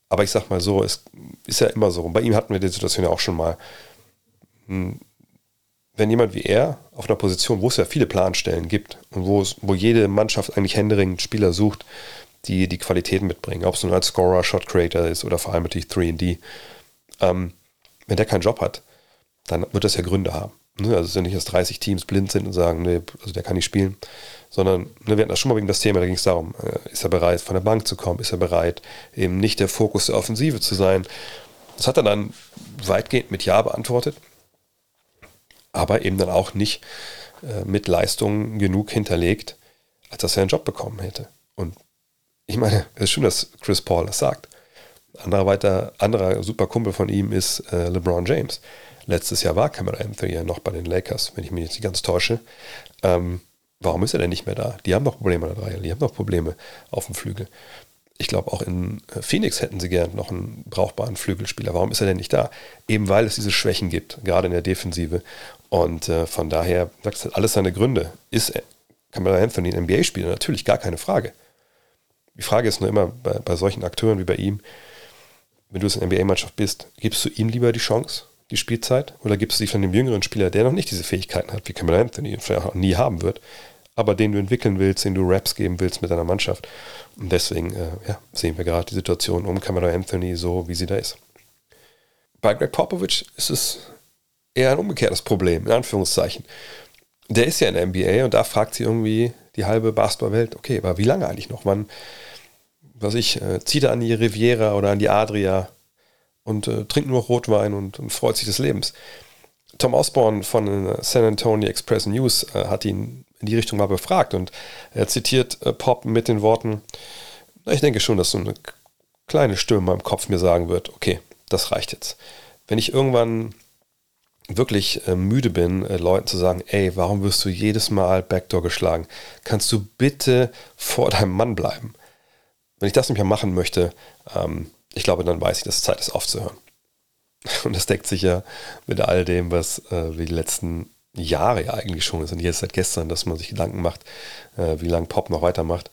Aber ich sag mal so, es ist ja immer so. Und bei ihm hatten wir die Situation ja auch schon mal. Hm, wenn jemand wie er auf einer Position, wo es ja viele Planstellen gibt und wo, es, wo jede Mannschaft eigentlich händeringend Spieler sucht, die die Qualitäten mitbringen, ob es nun als Scorer, Shot Creator ist oder vor allem natürlich 3D, ähm, wenn der keinen Job hat, dann wird das ja Gründe haben. Ne? Also es ist ja nicht, dass 30 Teams blind sind und sagen, nee, also der kann nicht spielen, sondern ne, wir hatten das schon mal wegen das Thema, da ging es darum, äh, ist er bereit, von der Bank zu kommen, ist er bereit, eben nicht der Fokus der Offensive zu sein. Das hat er dann weitgehend mit Ja beantwortet aber eben dann auch nicht äh, mit Leistungen genug hinterlegt, als dass er einen Job bekommen hätte. Und ich meine, es ist schön, dass Chris Paul das sagt. Anderer weiter, anderer super Kumpel von ihm ist äh, LeBron James. Letztes Jahr war Cameron Anthony ja noch bei den Lakers, wenn ich mich jetzt nicht ganz täusche. Ähm, warum ist er denn nicht mehr da? Die haben doch Probleme an der Reihe, die haben doch Probleme auf dem Flügel ich glaube, auch in äh, Phoenix hätten sie gern noch einen brauchbaren Flügelspieler. Warum ist er denn nicht da? Eben weil es diese Schwächen gibt, gerade in der Defensive. Und äh, von daher, das hat alles seine Gründe. Ist Camelo Anthony ein NBA-Spieler? Natürlich, gar keine Frage. Die Frage ist nur immer bei, bei solchen Akteuren wie bei ihm, wenn du es in NBA-Mannschaft bist, gibst du ihm lieber die Chance, die Spielzeit, oder gibst du sie von dem jüngeren Spieler, der noch nicht diese Fähigkeiten hat, wie Camelo Anthony vielleicht auch nie haben wird, aber den du entwickeln willst, den du Raps geben willst mit deiner Mannschaft. Und deswegen äh, ja, sehen wir gerade die Situation um Cameron Anthony so, wie sie da ist. Bei Greg Popovich ist es eher ein umgekehrtes Problem, in Anführungszeichen. Der ist ja in der NBA und da fragt sie irgendwie die halbe Basketballwelt, okay, aber wie lange eigentlich noch? Wann, was ich, äh, zieht er an die Riviera oder an die Adria und äh, trinkt nur Rotwein und, und, freut sich des Lebens. Tom Osborne von äh, San Antonio Express News äh, hat ihn in die Richtung mal befragt und er zitiert äh, Pop mit den Worten, ich denke schon, dass so eine kleine Stimme in meinem Kopf mir sagen wird, okay, das reicht jetzt. Wenn ich irgendwann wirklich äh, müde bin, äh, Leuten zu sagen, ey, warum wirst du jedes Mal Backdoor geschlagen? Kannst du bitte vor deinem Mann bleiben? Wenn ich das nicht mehr machen möchte, ähm, ich glaube, dann weiß ich, dass es Zeit ist aufzuhören. Und das deckt sich ja mit all dem, was äh, wir die letzten Jahre ja eigentlich schon ist und jetzt seit gestern, dass man sich Gedanken macht, äh, wie lange Pop noch weitermacht.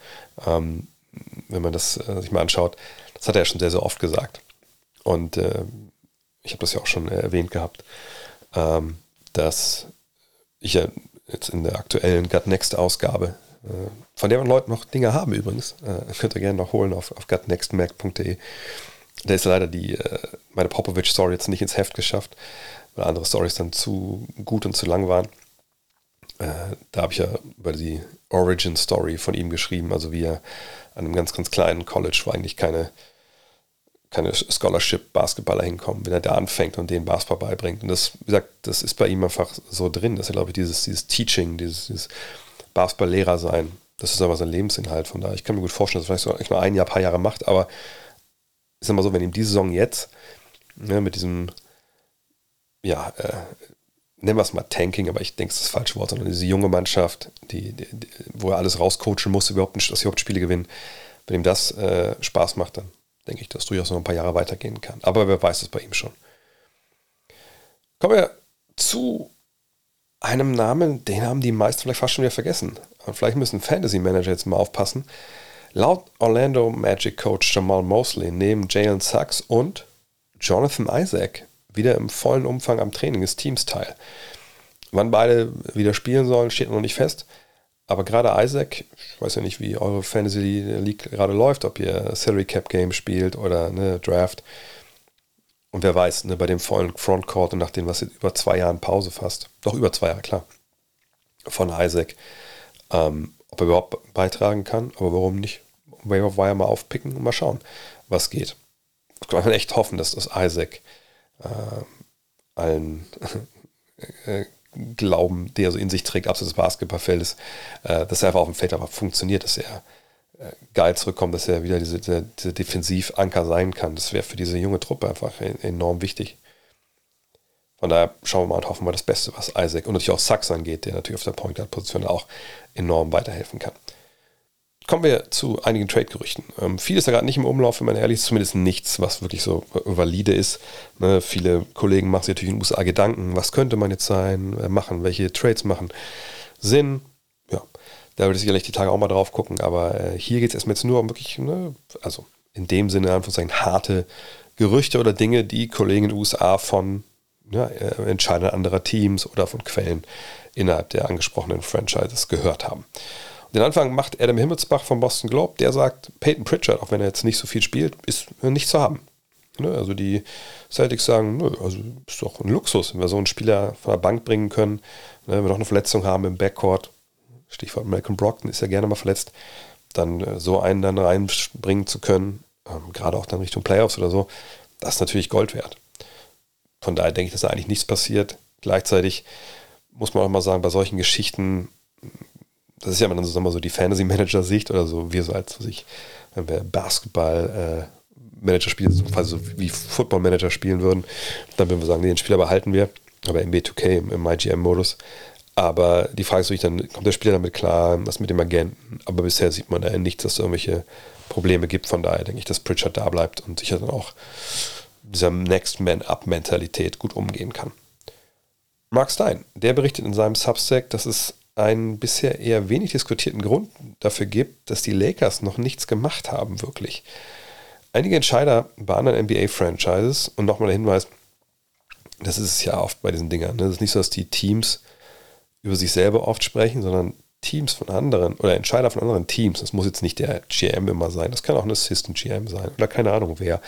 Ähm, wenn man das äh, sich mal anschaut, das hat er ja schon sehr, sehr oft gesagt. Und äh, ich habe das ja auch schon erwähnt gehabt, ähm, dass ich ja jetzt in der aktuellen Gut Next Ausgabe, von der wir Leute noch Dinge haben übrigens, äh, könnt ihr gerne noch holen auf, auf gutnextmac.de. Da ist leider die, äh, meine Popovich-Story jetzt nicht ins Heft geschafft weil andere Stories dann zu gut und zu lang waren. Äh, da habe ich ja über die Origin Story von ihm geschrieben, also wie er an einem ganz, ganz kleinen College, wo eigentlich keine, keine Scholarship-Basketballer hinkommen, wenn er da anfängt und den Basketball beibringt. Und das, wie gesagt, das ist bei ihm einfach so drin, dass er, glaube ich, dieses, dieses Teaching, dieses, dieses Basketball-Lehrer sein, das ist aber sein Lebensinhalt. Von daher, ich kann mir gut vorstellen, dass er vielleicht so nur ein Jahr, paar Jahre macht, aber ist immer so, wenn ihm die Saison jetzt ne, mit diesem, ja, äh, nennen wir es mal Tanking, aber ich denke, es ist das falsche Wort, sondern diese junge Mannschaft, die, die, die wo er alles rauscoachen muss, überhaupt dass sie überhaupt Spiele gewinnen. Wenn ihm das äh, Spaß macht, dann denke ich, dass durchaus noch ein paar Jahre weitergehen kann. Aber wer weiß es bei ihm schon. Kommen wir zu einem Namen, den haben die meisten vielleicht fast schon wieder vergessen. Und vielleicht müssen Fantasy Manager jetzt mal aufpassen. Laut Orlando Magic Coach Jamal Mosley nehmen Jalen Sachs und Jonathan Isaac wieder im vollen Umfang am Training des Teams teil. Wann beide wieder spielen sollen, steht noch nicht fest. Aber gerade Isaac, ich weiß ja nicht, wie eure Fantasy League gerade läuft, ob ihr Salary Cap Game spielt oder ne, Draft. Und wer weiß, ne, bei dem vollen Frontcourt und nach dem, was jetzt über zwei Jahren Pause fast, doch über zwei Jahre, klar, von Isaac, ähm, ob er überhaupt beitragen kann, aber warum nicht? Waiver Wire mal aufpicken und mal schauen, was geht. Ich kann echt hoffen, dass das Isaac äh, allen äh, Glauben, der so in sich trägt, abseits des Basketballfeldes, äh, dass er einfach auf dem Feld einfach funktioniert, dass er geil zurückkommt, dass er wieder diese, diese, diese Defensivanker sein kann. Das wäre für diese junge Truppe einfach enorm wichtig. Von daher schauen wir mal und hoffen wir das Beste, was Isaac und natürlich auch Sachs angeht, der natürlich auf der Point Guard Position auch enorm weiterhelfen kann. Kommen wir zu einigen Trade-Gerüchten. Ähm, viel ist da gerade nicht im Umlauf, wenn man ehrlich ist, zumindest nichts, was wirklich so valide ist. Ne, viele Kollegen machen sich natürlich in den USA Gedanken, was könnte man jetzt sein, äh, machen, welche Trades machen Sinn. Ja, da würde ich sicherlich die Tage auch mal drauf gucken, aber äh, hier geht es erstmal jetzt nur um wirklich, ne, also in dem Sinne einfach sagen, harte Gerüchte oder Dinge, die Kollegen in den USA von ja, äh, Entscheidern anderer Teams oder von Quellen innerhalb der angesprochenen Franchises gehört haben. Den Anfang macht Adam Himmelsbach vom Boston Globe, der sagt, Peyton Pritchard, auch wenn er jetzt nicht so viel spielt, ist nicht zu haben. Ne? Also die Celtics sagen, nö, also ist doch ein Luxus, wenn wir so einen Spieler von der Bank bringen können, ne? wenn wir noch eine Verletzung haben im Backcourt, Stichwort Malcolm Brockton ist ja gerne mal verletzt, dann äh, so einen dann reinbringen zu können, ähm, gerade auch dann Richtung Playoffs oder so, das ist natürlich Gold wert. Von daher denke ich, dass da eigentlich nichts passiert. Gleichzeitig muss man auch mal sagen, bei solchen Geschichten das ist ja immer so, so die Fantasy-Manager-Sicht oder so, wir so als sich, wenn wir Basketball-Manager spielen, also wie Football-Manager spielen würden, dann würden wir sagen, nee, den Spieler behalten wir, aber im B2K, im, im IGM-Modus. Aber die Frage ist natürlich dann, kommt der Spieler damit klar, was mit dem Agenten? Aber bisher sieht man da nichts, dass es irgendwelche Probleme gibt. Von daher denke ich, dass Pritchard da bleibt und sicher dann auch dieser Next Man Up-Mentalität gut umgehen kann. Mark Stein, der berichtet in seinem Substack, dass es einen bisher eher wenig diskutierten Grund dafür gibt, dass die Lakers noch nichts gemacht haben, wirklich. Einige Entscheider bei anderen NBA-Franchises, und nochmal der Hinweis, das ist es ja oft bei diesen Dingern, ne? es ist nicht so, dass die Teams über sich selber oft sprechen, sondern Teams von anderen oder Entscheider von anderen Teams, das muss jetzt nicht der GM immer sein, das kann auch ein Assistant GM sein oder keine Ahnung wer,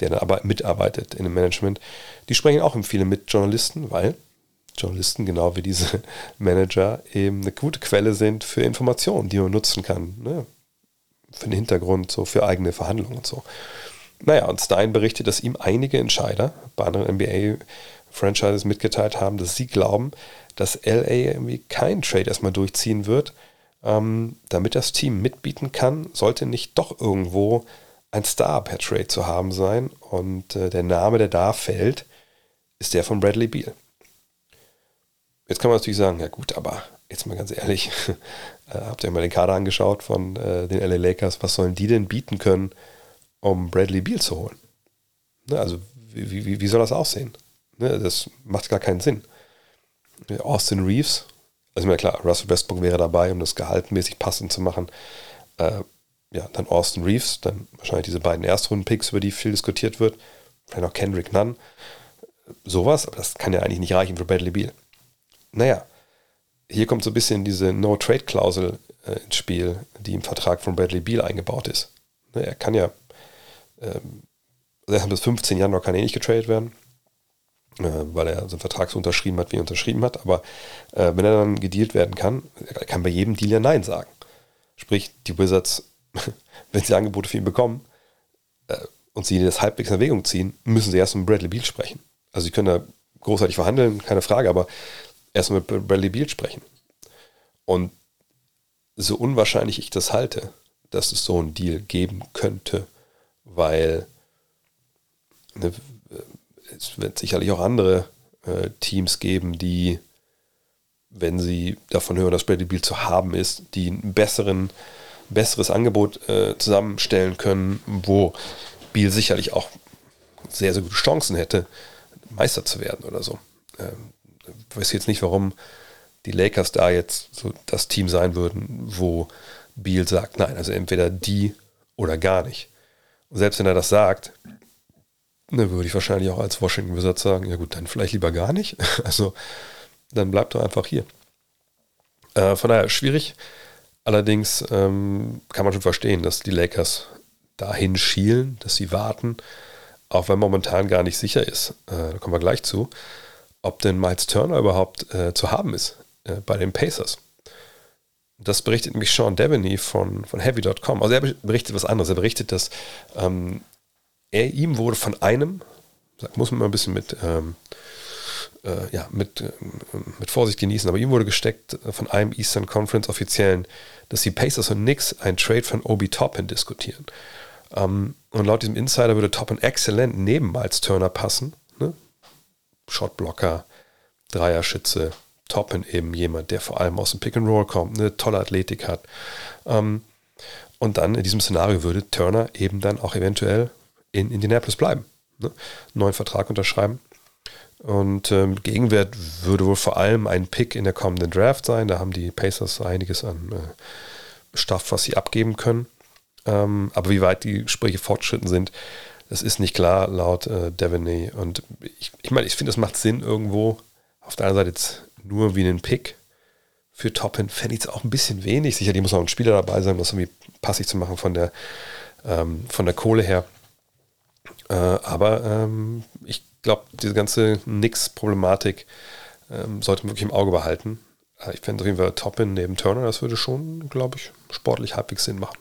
der dann aber mitarbeitet in dem Management, die sprechen auch viele mit Journalisten, weil Journalisten, genau wie diese Manager, eben eine gute Quelle sind für Informationen, die man nutzen kann. Ne? Für den Hintergrund, so für eigene Verhandlungen und so. Naja, und Stein berichtet, dass ihm einige Entscheider bei anderen NBA-Franchises mitgeteilt haben, dass sie glauben, dass LA irgendwie keinen Trade erstmal durchziehen wird, ähm, damit das Team mitbieten kann, sollte nicht doch irgendwo ein Star per Trade zu haben sein. Und äh, der Name, der da fällt, ist der von Bradley Beal. Jetzt kann man natürlich sagen, ja gut, aber jetzt mal ganz ehrlich, äh, habt ihr mal den Kader angeschaut von äh, den LA Lakers, was sollen die denn bieten können, um Bradley Beal zu holen? Ne, also wie, wie, wie soll das aussehen? Ne, das macht gar keinen Sinn. Austin Reeves, also mir klar, Russell Westbrook wäre dabei, um das gehaltmäßig passend zu machen. Äh, ja, dann Austin Reeves, dann wahrscheinlich diese beiden Erstrunden-Picks, über die viel diskutiert wird. Vielleicht noch Kendrick Nunn. Sowas, aber das kann ja eigentlich nicht reichen für Bradley Beal naja, hier kommt so ein bisschen diese No-Trade-Klausel äh, ins Spiel, die im Vertrag von Bradley Beal eingebaut ist. Ne, er kann ja, ähm, bis 15 Januar kann er nicht getradet werden, weil er so einen Vertrag so unterschrieben hat, wie er unterschrieben hat. Aber äh, wenn er dann gedealt werden kann, er kann bei jedem Deal ja Nein sagen. Sprich, die Wizards, wenn sie Angebote für ihn bekommen äh, und sie das halbwegs in Erwägung ziehen, müssen sie erst mit Bradley Beal sprechen. Also sie können da großartig verhandeln, keine Frage, aber erstmal mit Bradley Beal sprechen. Und so unwahrscheinlich ich das halte, dass es so einen Deal geben könnte, weil ne, es wird sicherlich auch andere äh, Teams geben, die, wenn sie davon hören, dass Bradley Beal zu haben ist, die einen besseren, besseres Angebot äh, zusammenstellen können, wo Beal sicherlich auch sehr, sehr gute Chancen hätte, Meister zu werden oder so. Ähm, ich weiß jetzt nicht, warum die Lakers da jetzt so das Team sein würden, wo Beal sagt, nein, also entweder die oder gar nicht. Und selbst wenn er das sagt, dann würde ich wahrscheinlich auch als Washington Wizards sagen, ja gut, dann vielleicht lieber gar nicht. Also dann bleibt er einfach hier. Äh, von daher schwierig. Allerdings ähm, kann man schon verstehen, dass die Lakers dahin schielen, dass sie warten, auch wenn momentan gar nicht sicher ist, äh, da kommen wir gleich zu, ob denn Miles Turner überhaupt äh, zu haben ist äh, bei den Pacers. Das berichtet nämlich Sean Devaney von, von Heavy.com. Also er berichtet was anderes. Er berichtet, dass ähm, er ihm wurde von einem, muss man mal ein bisschen mit, ähm, äh, ja, mit, äh, mit Vorsicht genießen, aber ihm wurde gesteckt von einem Eastern Conference Offiziellen, dass die Pacers und Knicks einen Trade von Obi Toppin diskutieren. Ähm, und laut diesem Insider würde Toppin exzellent neben Miles Turner passen. Ne? Shotblocker, Dreierschütze, Toppin eben jemand, der vor allem aus dem Pick and Roll kommt, eine tolle Athletik hat. Ähm, und dann in diesem Szenario würde Turner eben dann auch eventuell in Indianapolis bleiben, ne? einen neuen Vertrag unterschreiben. Und ähm, Gegenwert würde wohl vor allem ein Pick in der kommenden Draft sein. Da haben die Pacers einiges an äh, Staff, was sie abgeben können. Ähm, aber wie weit die Gespräche fortschritten sind, das ist nicht klar laut äh, Devaney. Und ich, ich meine, ich finde, es macht Sinn irgendwo. Auf der anderen Seite jetzt nur wie einen Pick für Toppin fände ich es auch ein bisschen wenig. Sicherlich muss auch ein Spieler dabei sein, um das irgendwie passig zu machen von der, ähm, von der Kohle her. Äh, aber ähm, ich glaube, diese ganze Nix-Problematik ähm, sollte man wirklich im Auge behalten. Äh, ich fände auf jeden Fall Toppin neben Turner, das würde schon, glaube ich, sportlich halbwegs Sinn machen.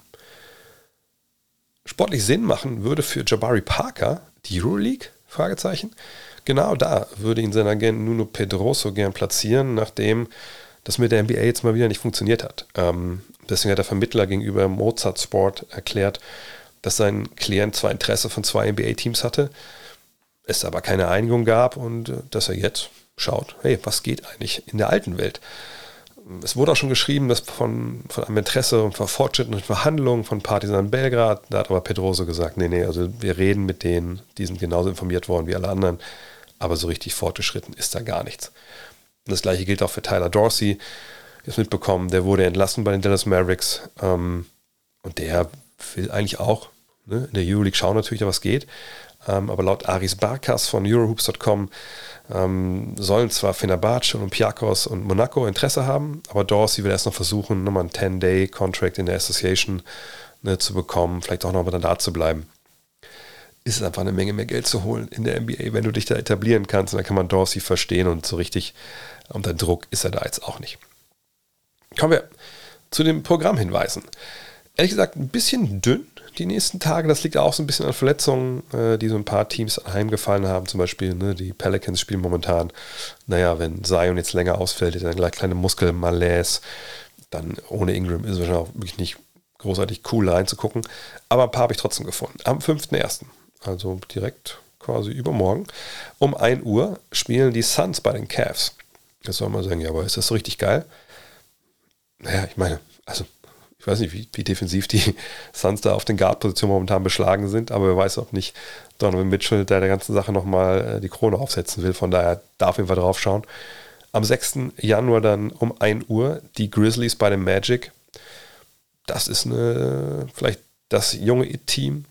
Sportlich Sinn machen würde für Jabari Parker die Euroleague? Fragezeichen. Genau da würde ihn sein Agent Nuno Pedroso gern platzieren, nachdem das mit der NBA jetzt mal wieder nicht funktioniert hat. Ähm, deswegen hat der Vermittler gegenüber Mozart Sport erklärt, dass sein Klient zwar Interesse von zwei NBA-Teams hatte, es aber keine Einigung gab und äh, dass er jetzt schaut, hey, was geht eigentlich in der alten Welt? Es wurde auch schon geschrieben, dass von, von einem Interesse und von Fortschritten und Verhandlungen von Partisan Belgrad, da hat aber Pedroso gesagt, nee, nee, also wir reden mit denen, die sind genauso informiert worden wie alle anderen, aber so richtig fortgeschritten ist da gar nichts. Und das gleiche gilt auch für Tyler Dorsey, ist mitbekommen, der wurde entlassen bei den Dallas Mavericks ähm, und der will eigentlich auch ne, in der Euroleague schauen natürlich, was geht. Ähm, aber laut Aris Barkas von Eurohoops.com ähm, sollen zwar Fenerbahce, Olympiakos und Monaco Interesse haben, aber Dorsey will erst noch versuchen, nochmal einen 10-Day-Contract in der Association ne, zu bekommen, vielleicht auch nochmal da zu bleiben. Ist einfach eine Menge mehr Geld zu holen in der NBA, wenn du dich da etablieren kannst. Und dann kann man Dorsey verstehen und so richtig unter Druck ist er da jetzt auch nicht. Kommen wir zu den Programmhinweisen. Ehrlich gesagt, ein bisschen dünn die nächsten Tage. Das liegt auch so ein bisschen an Verletzungen, äh, die so ein paar Teams heimgefallen haben. Zum Beispiel ne, die Pelicans spielen momentan, naja, wenn Zion jetzt länger ausfällt, dann gleich kleine Muskelmalaise. Dann ohne Ingram ist es wahrscheinlich auch wirklich nicht großartig cool reinzugucken. Aber ein paar habe ich trotzdem gefunden. Am 5.1., also direkt quasi übermorgen, um 1 Uhr spielen die Suns bei den Cavs. Jetzt soll man sagen, ja, aber ist das so richtig geil? Naja, ich meine, also ich weiß nicht, wie, wie defensiv die Suns da auf den Guard-Positionen momentan beschlagen sind, aber wer weiß, ob nicht Donovan Mitchell der der ganzen Sache nochmal äh, die Krone aufsetzen will. Von daher darf ihn drauf schauen. Am 6. Januar dann um 1 Uhr die Grizzlies bei dem Magic. Das ist eine, vielleicht das junge Team,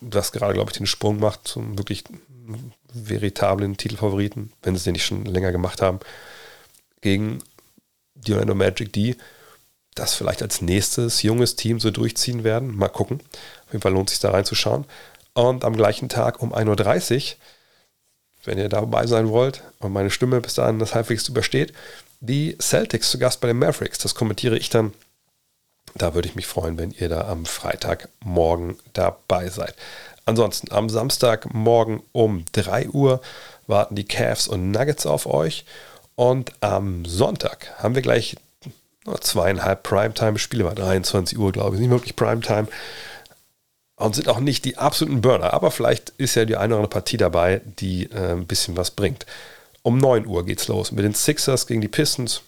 das gerade, glaube ich, den Sprung macht zum wirklich veritablen Titelfavoriten, wenn sie den nicht schon länger gemacht haben, gegen die Orlando Magic, die das vielleicht als nächstes junges Team so durchziehen werden. Mal gucken. Auf jeden Fall lohnt es sich da reinzuschauen. Und am gleichen Tag um 1.30 Uhr, wenn ihr dabei sein wollt und meine Stimme bis dahin das halbwegs übersteht, die Celtics zu Gast bei den Mavericks. Das kommentiere ich dann. Da würde ich mich freuen, wenn ihr da am Freitagmorgen dabei seid. Ansonsten am Samstagmorgen um 3 Uhr warten die Cavs und Nuggets auf euch. Und am Sonntag haben wir gleich zweieinhalb Primetime-Spiele, war 23 Uhr, glaube ich, nicht wirklich Primetime. und sind auch nicht die absoluten Burner. Aber vielleicht ist ja die eine oder andere Partie dabei, die äh, ein bisschen was bringt. Um 9 Uhr geht's los mit den Sixers gegen die Pistons.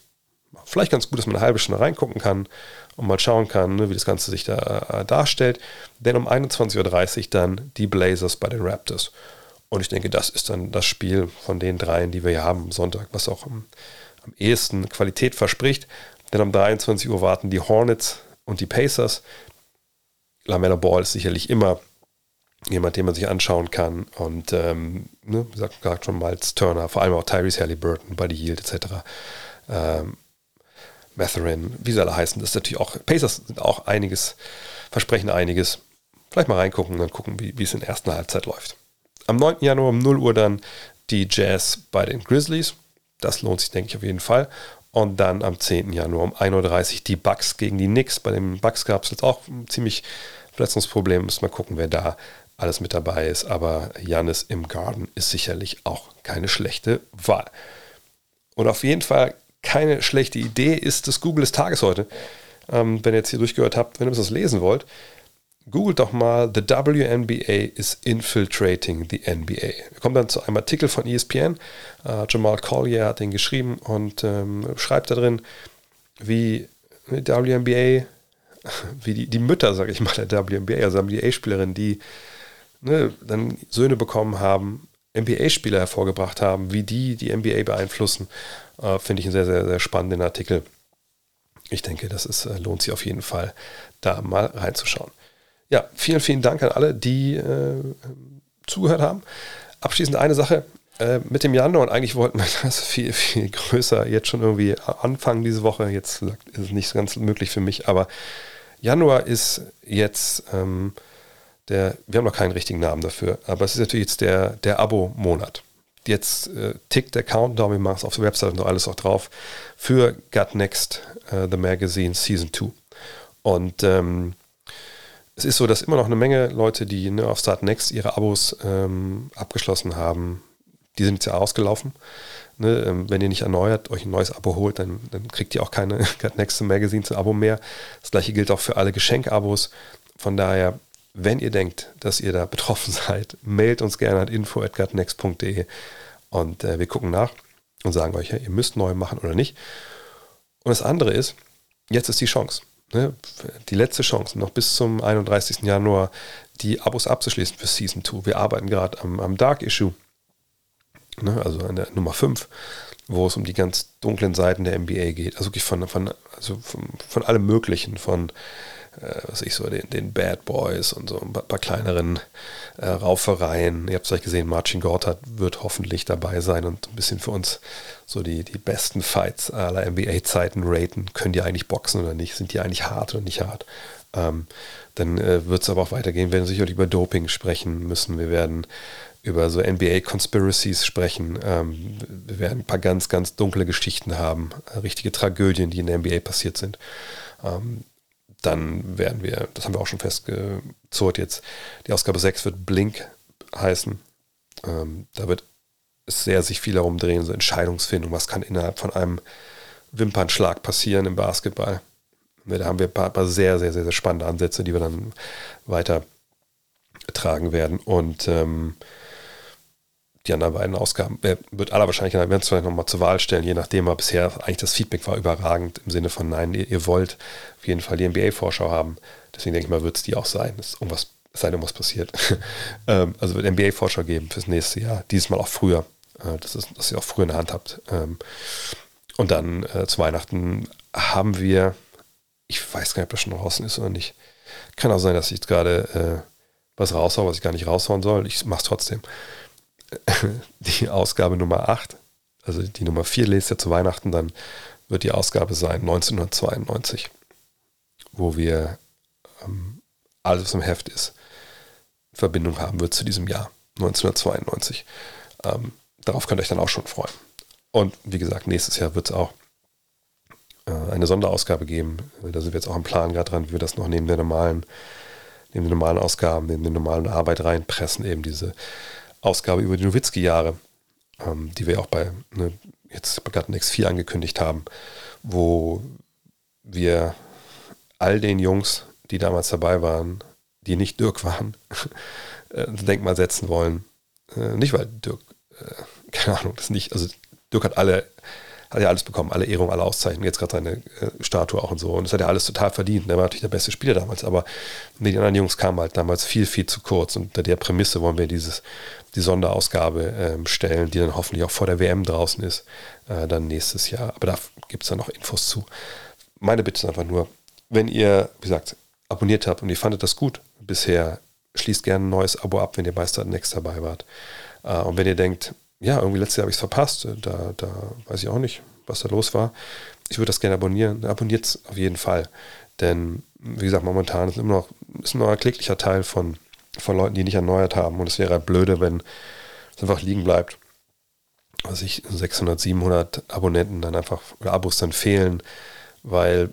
Vielleicht ganz gut, dass man eine halbe Stunde reingucken kann und mal schauen kann, ne, wie das Ganze sich da äh, darstellt. Denn um 21.30 Uhr dann die Blazers bei den Raptors. Und ich denke, das ist dann das Spiel von den dreien, die wir hier haben am Sonntag, was auch am, am ehesten Qualität verspricht. Denn um 23 Uhr warten die Hornets und die Pacers. Lamella Ball ist sicherlich immer jemand, den man sich anschauen kann. Und ähm, ne, wie gesagt, schon Miles Turner, vor allem auch Tyrese Halliburton, Buddy Yield etc. Ähm, Matherin, wie sie alle heißen, das ist natürlich auch, Pacers sind auch einiges, versprechen einiges. Vielleicht mal reingucken und dann gucken, wie, wie es in der ersten Halbzeit läuft. Am 9. Januar um 0 Uhr dann die Jazz bei den Grizzlies. Das lohnt sich, denke ich, auf jeden Fall. Und dann am 10. Januar um 1.30 Uhr die Bucks gegen die Knicks. Bei den Bucks gab es jetzt auch ein ziemlich Verletzungsproblem. Müssen wir gucken, wer da alles mit dabei ist. Aber Janis im Garden ist sicherlich auch keine schlechte Wahl. Und auf jeden Fall keine schlechte Idee ist das Google des Tages heute. Ähm, wenn ihr jetzt hier durchgehört habt, wenn ihr das lesen wollt, googelt doch mal The WNBA is infiltrating the NBA. Wir kommen dann zu einem Artikel von ESPN. Äh, Jamal Collier hat den geschrieben und ähm, schreibt da drin, wie die WNBA, wie die, die Mütter, sage ich mal, der WNBA, also WNBA-Spielerinnen, die ne, dann Söhne bekommen haben, NBA-Spieler hervorgebracht haben, wie die die NBA beeinflussen, äh, finde ich einen sehr, sehr, sehr spannenden Artikel. Ich denke, das ist, äh, lohnt sich auf jeden Fall, da mal reinzuschauen. Ja, vielen, vielen Dank an alle, die äh, zugehört haben. Abschließend eine Sache äh, mit dem Januar und eigentlich wollten wir das viel, viel größer jetzt schon irgendwie anfangen diese Woche. Jetzt ist es nicht ganz möglich für mich, aber Januar ist jetzt ähm, der, wir haben noch keinen richtigen Namen dafür, aber es ist natürlich jetzt der, der Abo-Monat. Jetzt äh, tickt der Countdown, wir machen es auf der Website und alles auch drauf, für Gut Next, uh, The Magazine Season 2. Und ähm, es ist so, dass immer noch eine Menge Leute, die ne, auf Start Next ihre Abos ähm, abgeschlossen haben, die sind jetzt ja ausgelaufen. Ne, ähm, wenn ihr nicht erneuert, euch ein neues Abo holt, dann, dann kriegt ihr auch keine Next Magazine zu Abo mehr. Das gleiche gilt auch für alle Geschenkabos. Von daher wenn ihr denkt, dass ihr da betroffen seid, mailt uns gerne an info.gutnext.de und äh, wir gucken nach und sagen euch, ja, ihr müsst neu machen oder nicht. Und das andere ist, jetzt ist die Chance. Ne? Die letzte Chance, noch bis zum 31. Januar die Abos abzuschließen für Season 2. Wir arbeiten gerade am, am, Dark Issue, ne? also an der Nummer 5, wo es um die ganz dunklen Seiten der NBA geht. Also wirklich von, von, also von, von allem Möglichen, von äh, was ich so, den, den Bad Boys und so ein paar, paar kleineren äh, Raufereien. Ihr habt es vielleicht gesehen, Marcin Gortat wird hoffentlich dabei sein und ein bisschen für uns so die, die besten Fights aller NBA-Zeiten raten. Können die eigentlich boxen oder nicht? Sind die eigentlich hart oder nicht hart? Ähm, dann äh, wird es aber auch weitergehen. Wir werden sicherlich über Doping sprechen müssen. Wir werden über so NBA-Conspiracies sprechen. Ähm, wir werden ein paar ganz, ganz dunkle Geschichten haben, richtige Tragödien, die in der NBA passiert sind. Ähm, dann werden wir, das haben wir auch schon festgezurrt jetzt, die Ausgabe 6 wird Blink heißen. Ähm, da wird es sehr sich viel darum drehen, so Entscheidungsfindung, was kann innerhalb von einem Wimpernschlag passieren im Basketball. Da haben wir ein paar, paar sehr, sehr, sehr, sehr spannende Ansätze, die wir dann weiter tragen werden. Und ähm, die anderen beiden Ausgaben äh, wird aller Wahrscheinlichkeit, werden es vielleicht nochmal zur Wahl stellen, je nachdem, aber bisher eigentlich das Feedback war überragend im Sinne von nein, ihr, ihr wollt auf jeden Fall die NBA-Vorschau haben. Deswegen denke ich mal, wird es die auch sein. Es irgendwas, es sei denn, was passiert. ähm, also wird NBA-Vorschau geben fürs nächste Jahr. Dieses Mal auch früher. Äh, das ist, dass ihr auch früher in der Hand habt. Ähm, und dann äh, zu Weihnachten haben wir, ich weiß gar nicht, ob das schon draußen ist oder nicht. Kann auch sein, dass ich jetzt gerade äh, was raushaue, was ich gar nicht raushauen soll. Ich mache es trotzdem. die Ausgabe Nummer 8, also die Nummer 4 lest ihr zu Weihnachten, dann wird die Ausgabe sein 1992, wo wir ähm, alles, was im Heft ist, Verbindung haben wird zu diesem Jahr 1992. Ähm, darauf könnt ihr euch dann auch schon freuen. Und wie gesagt, nächstes Jahr wird es auch äh, eine Sonderausgabe geben. Da sind wir jetzt auch im Plan gerade dran, wie wir das noch neben der normalen, neben den normalen Ausgaben, neben der normalen Arbeit reinpressen, eben diese Ausgabe über die Nowitzki-Jahre, ähm, die wir auch bei ne, jetzt Garten X4 angekündigt haben, wo wir all den Jungs, die damals dabei waren, die nicht Dirk waren, äh, ein Denkmal setzen wollen. Äh, nicht, weil Dirk, äh, keine Ahnung, das nicht, also Dirk hat alle, hat ja alles bekommen, alle Ehrungen, alle Auszeichnungen, jetzt gerade seine äh, Statue auch und so. Und das hat er alles total verdient. Er war natürlich der beste Spieler damals, aber die anderen Jungs kamen halt damals viel, viel zu kurz. Und unter der Prämisse wollen wir dieses, die Sonderausgabe ähm, stellen, die dann hoffentlich auch vor der WM draußen ist, äh, dann nächstes Jahr. Aber da gibt es dann noch Infos zu. Meine Bitte ist einfach nur, wenn ihr, wie gesagt, abonniert habt und ihr fandet das gut bisher, schließt gerne ein neues Abo ab, wenn ihr bei Start Next dabei wart. Äh, und wenn ihr denkt, ja, irgendwie letztes Jahr habe ich es verpasst, da, da weiß ich auch nicht, was da los war. Ich würde das gerne abonnieren. Abonniert es auf jeden Fall. Denn, wie gesagt, momentan ist immer noch ist ein erkläglicher Teil von, von Leuten, die nicht erneuert haben. Und es wäre halt blöde, wenn es einfach liegen bleibt. Also ich 600, 700 Abonnenten dann einfach oder Abos dann fehlen, weil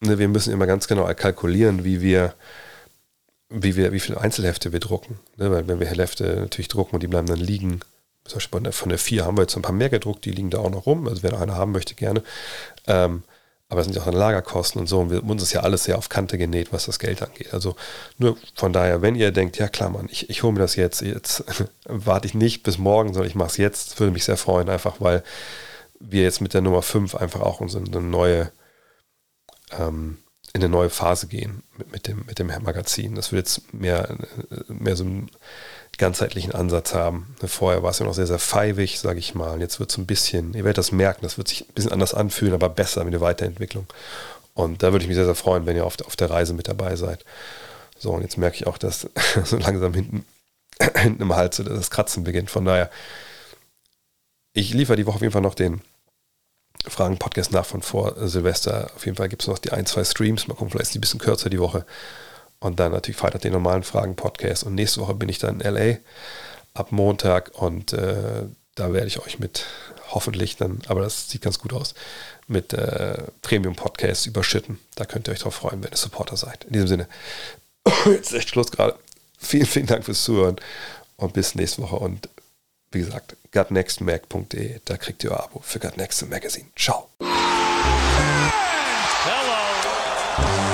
ne, wir müssen immer ganz genau kalkulieren, wie wir wie wir, wie viele Einzelhefte wir drucken. Ne? Weil wenn wir Hefte natürlich drucken und die bleiben dann liegen, zum Beispiel von der 4 haben wir jetzt ein paar mehr gedruckt, die liegen da auch noch rum. Also wer eine haben möchte, gerne. Ähm, aber es sind ja auch dann Lagerkosten und so. Und wir, uns ist ja alles sehr auf Kante genäht, was das Geld angeht. Also nur von daher, wenn ihr denkt, ja klar, Mann, ich, ich hole mir das jetzt, jetzt warte ich nicht bis morgen, sondern ich mache es jetzt, würde mich sehr freuen, einfach weil wir jetzt mit der Nummer 5 einfach auch unsere eine neue ähm, in eine neue Phase gehen mit, mit, dem, mit dem Magazin. Das wird jetzt mehr, mehr so einen ganzheitlichen Ansatz haben. Vorher war es ja noch sehr, sehr feivig, sage ich mal. Jetzt wird es ein bisschen, ihr werdet das merken, das wird sich ein bisschen anders anfühlen, aber besser mit der Weiterentwicklung. Und da würde ich mich sehr, sehr freuen, wenn ihr auf, auf der Reise mit dabei seid. So, und jetzt merke ich auch, dass so langsam hinten, hinten im Hals das Kratzen beginnt. Von daher, ich liefere die Woche auf jeden Fall noch den Fragen-Podcast nach von vor Silvester. Auf jeden Fall gibt es noch die ein, zwei Streams. Mal gucken, vielleicht ist die ein bisschen kürzer die Woche. Und dann natürlich Freitag den normalen Fragen-Podcast. Und nächste Woche bin ich dann in LA ab Montag. Und äh, da werde ich euch mit hoffentlich dann, aber das sieht ganz gut aus, mit äh, Premium-Podcasts überschütten. Da könnt ihr euch drauf freuen, wenn ihr Supporter seid. In diesem Sinne, jetzt ist echt Schluss gerade. Vielen, vielen Dank fürs Zuhören und bis nächste Woche. Und wie gesagt, gutnextmac.de, da kriegt ihr euer Abo für Gutnext Magazine. Ciao. Hello.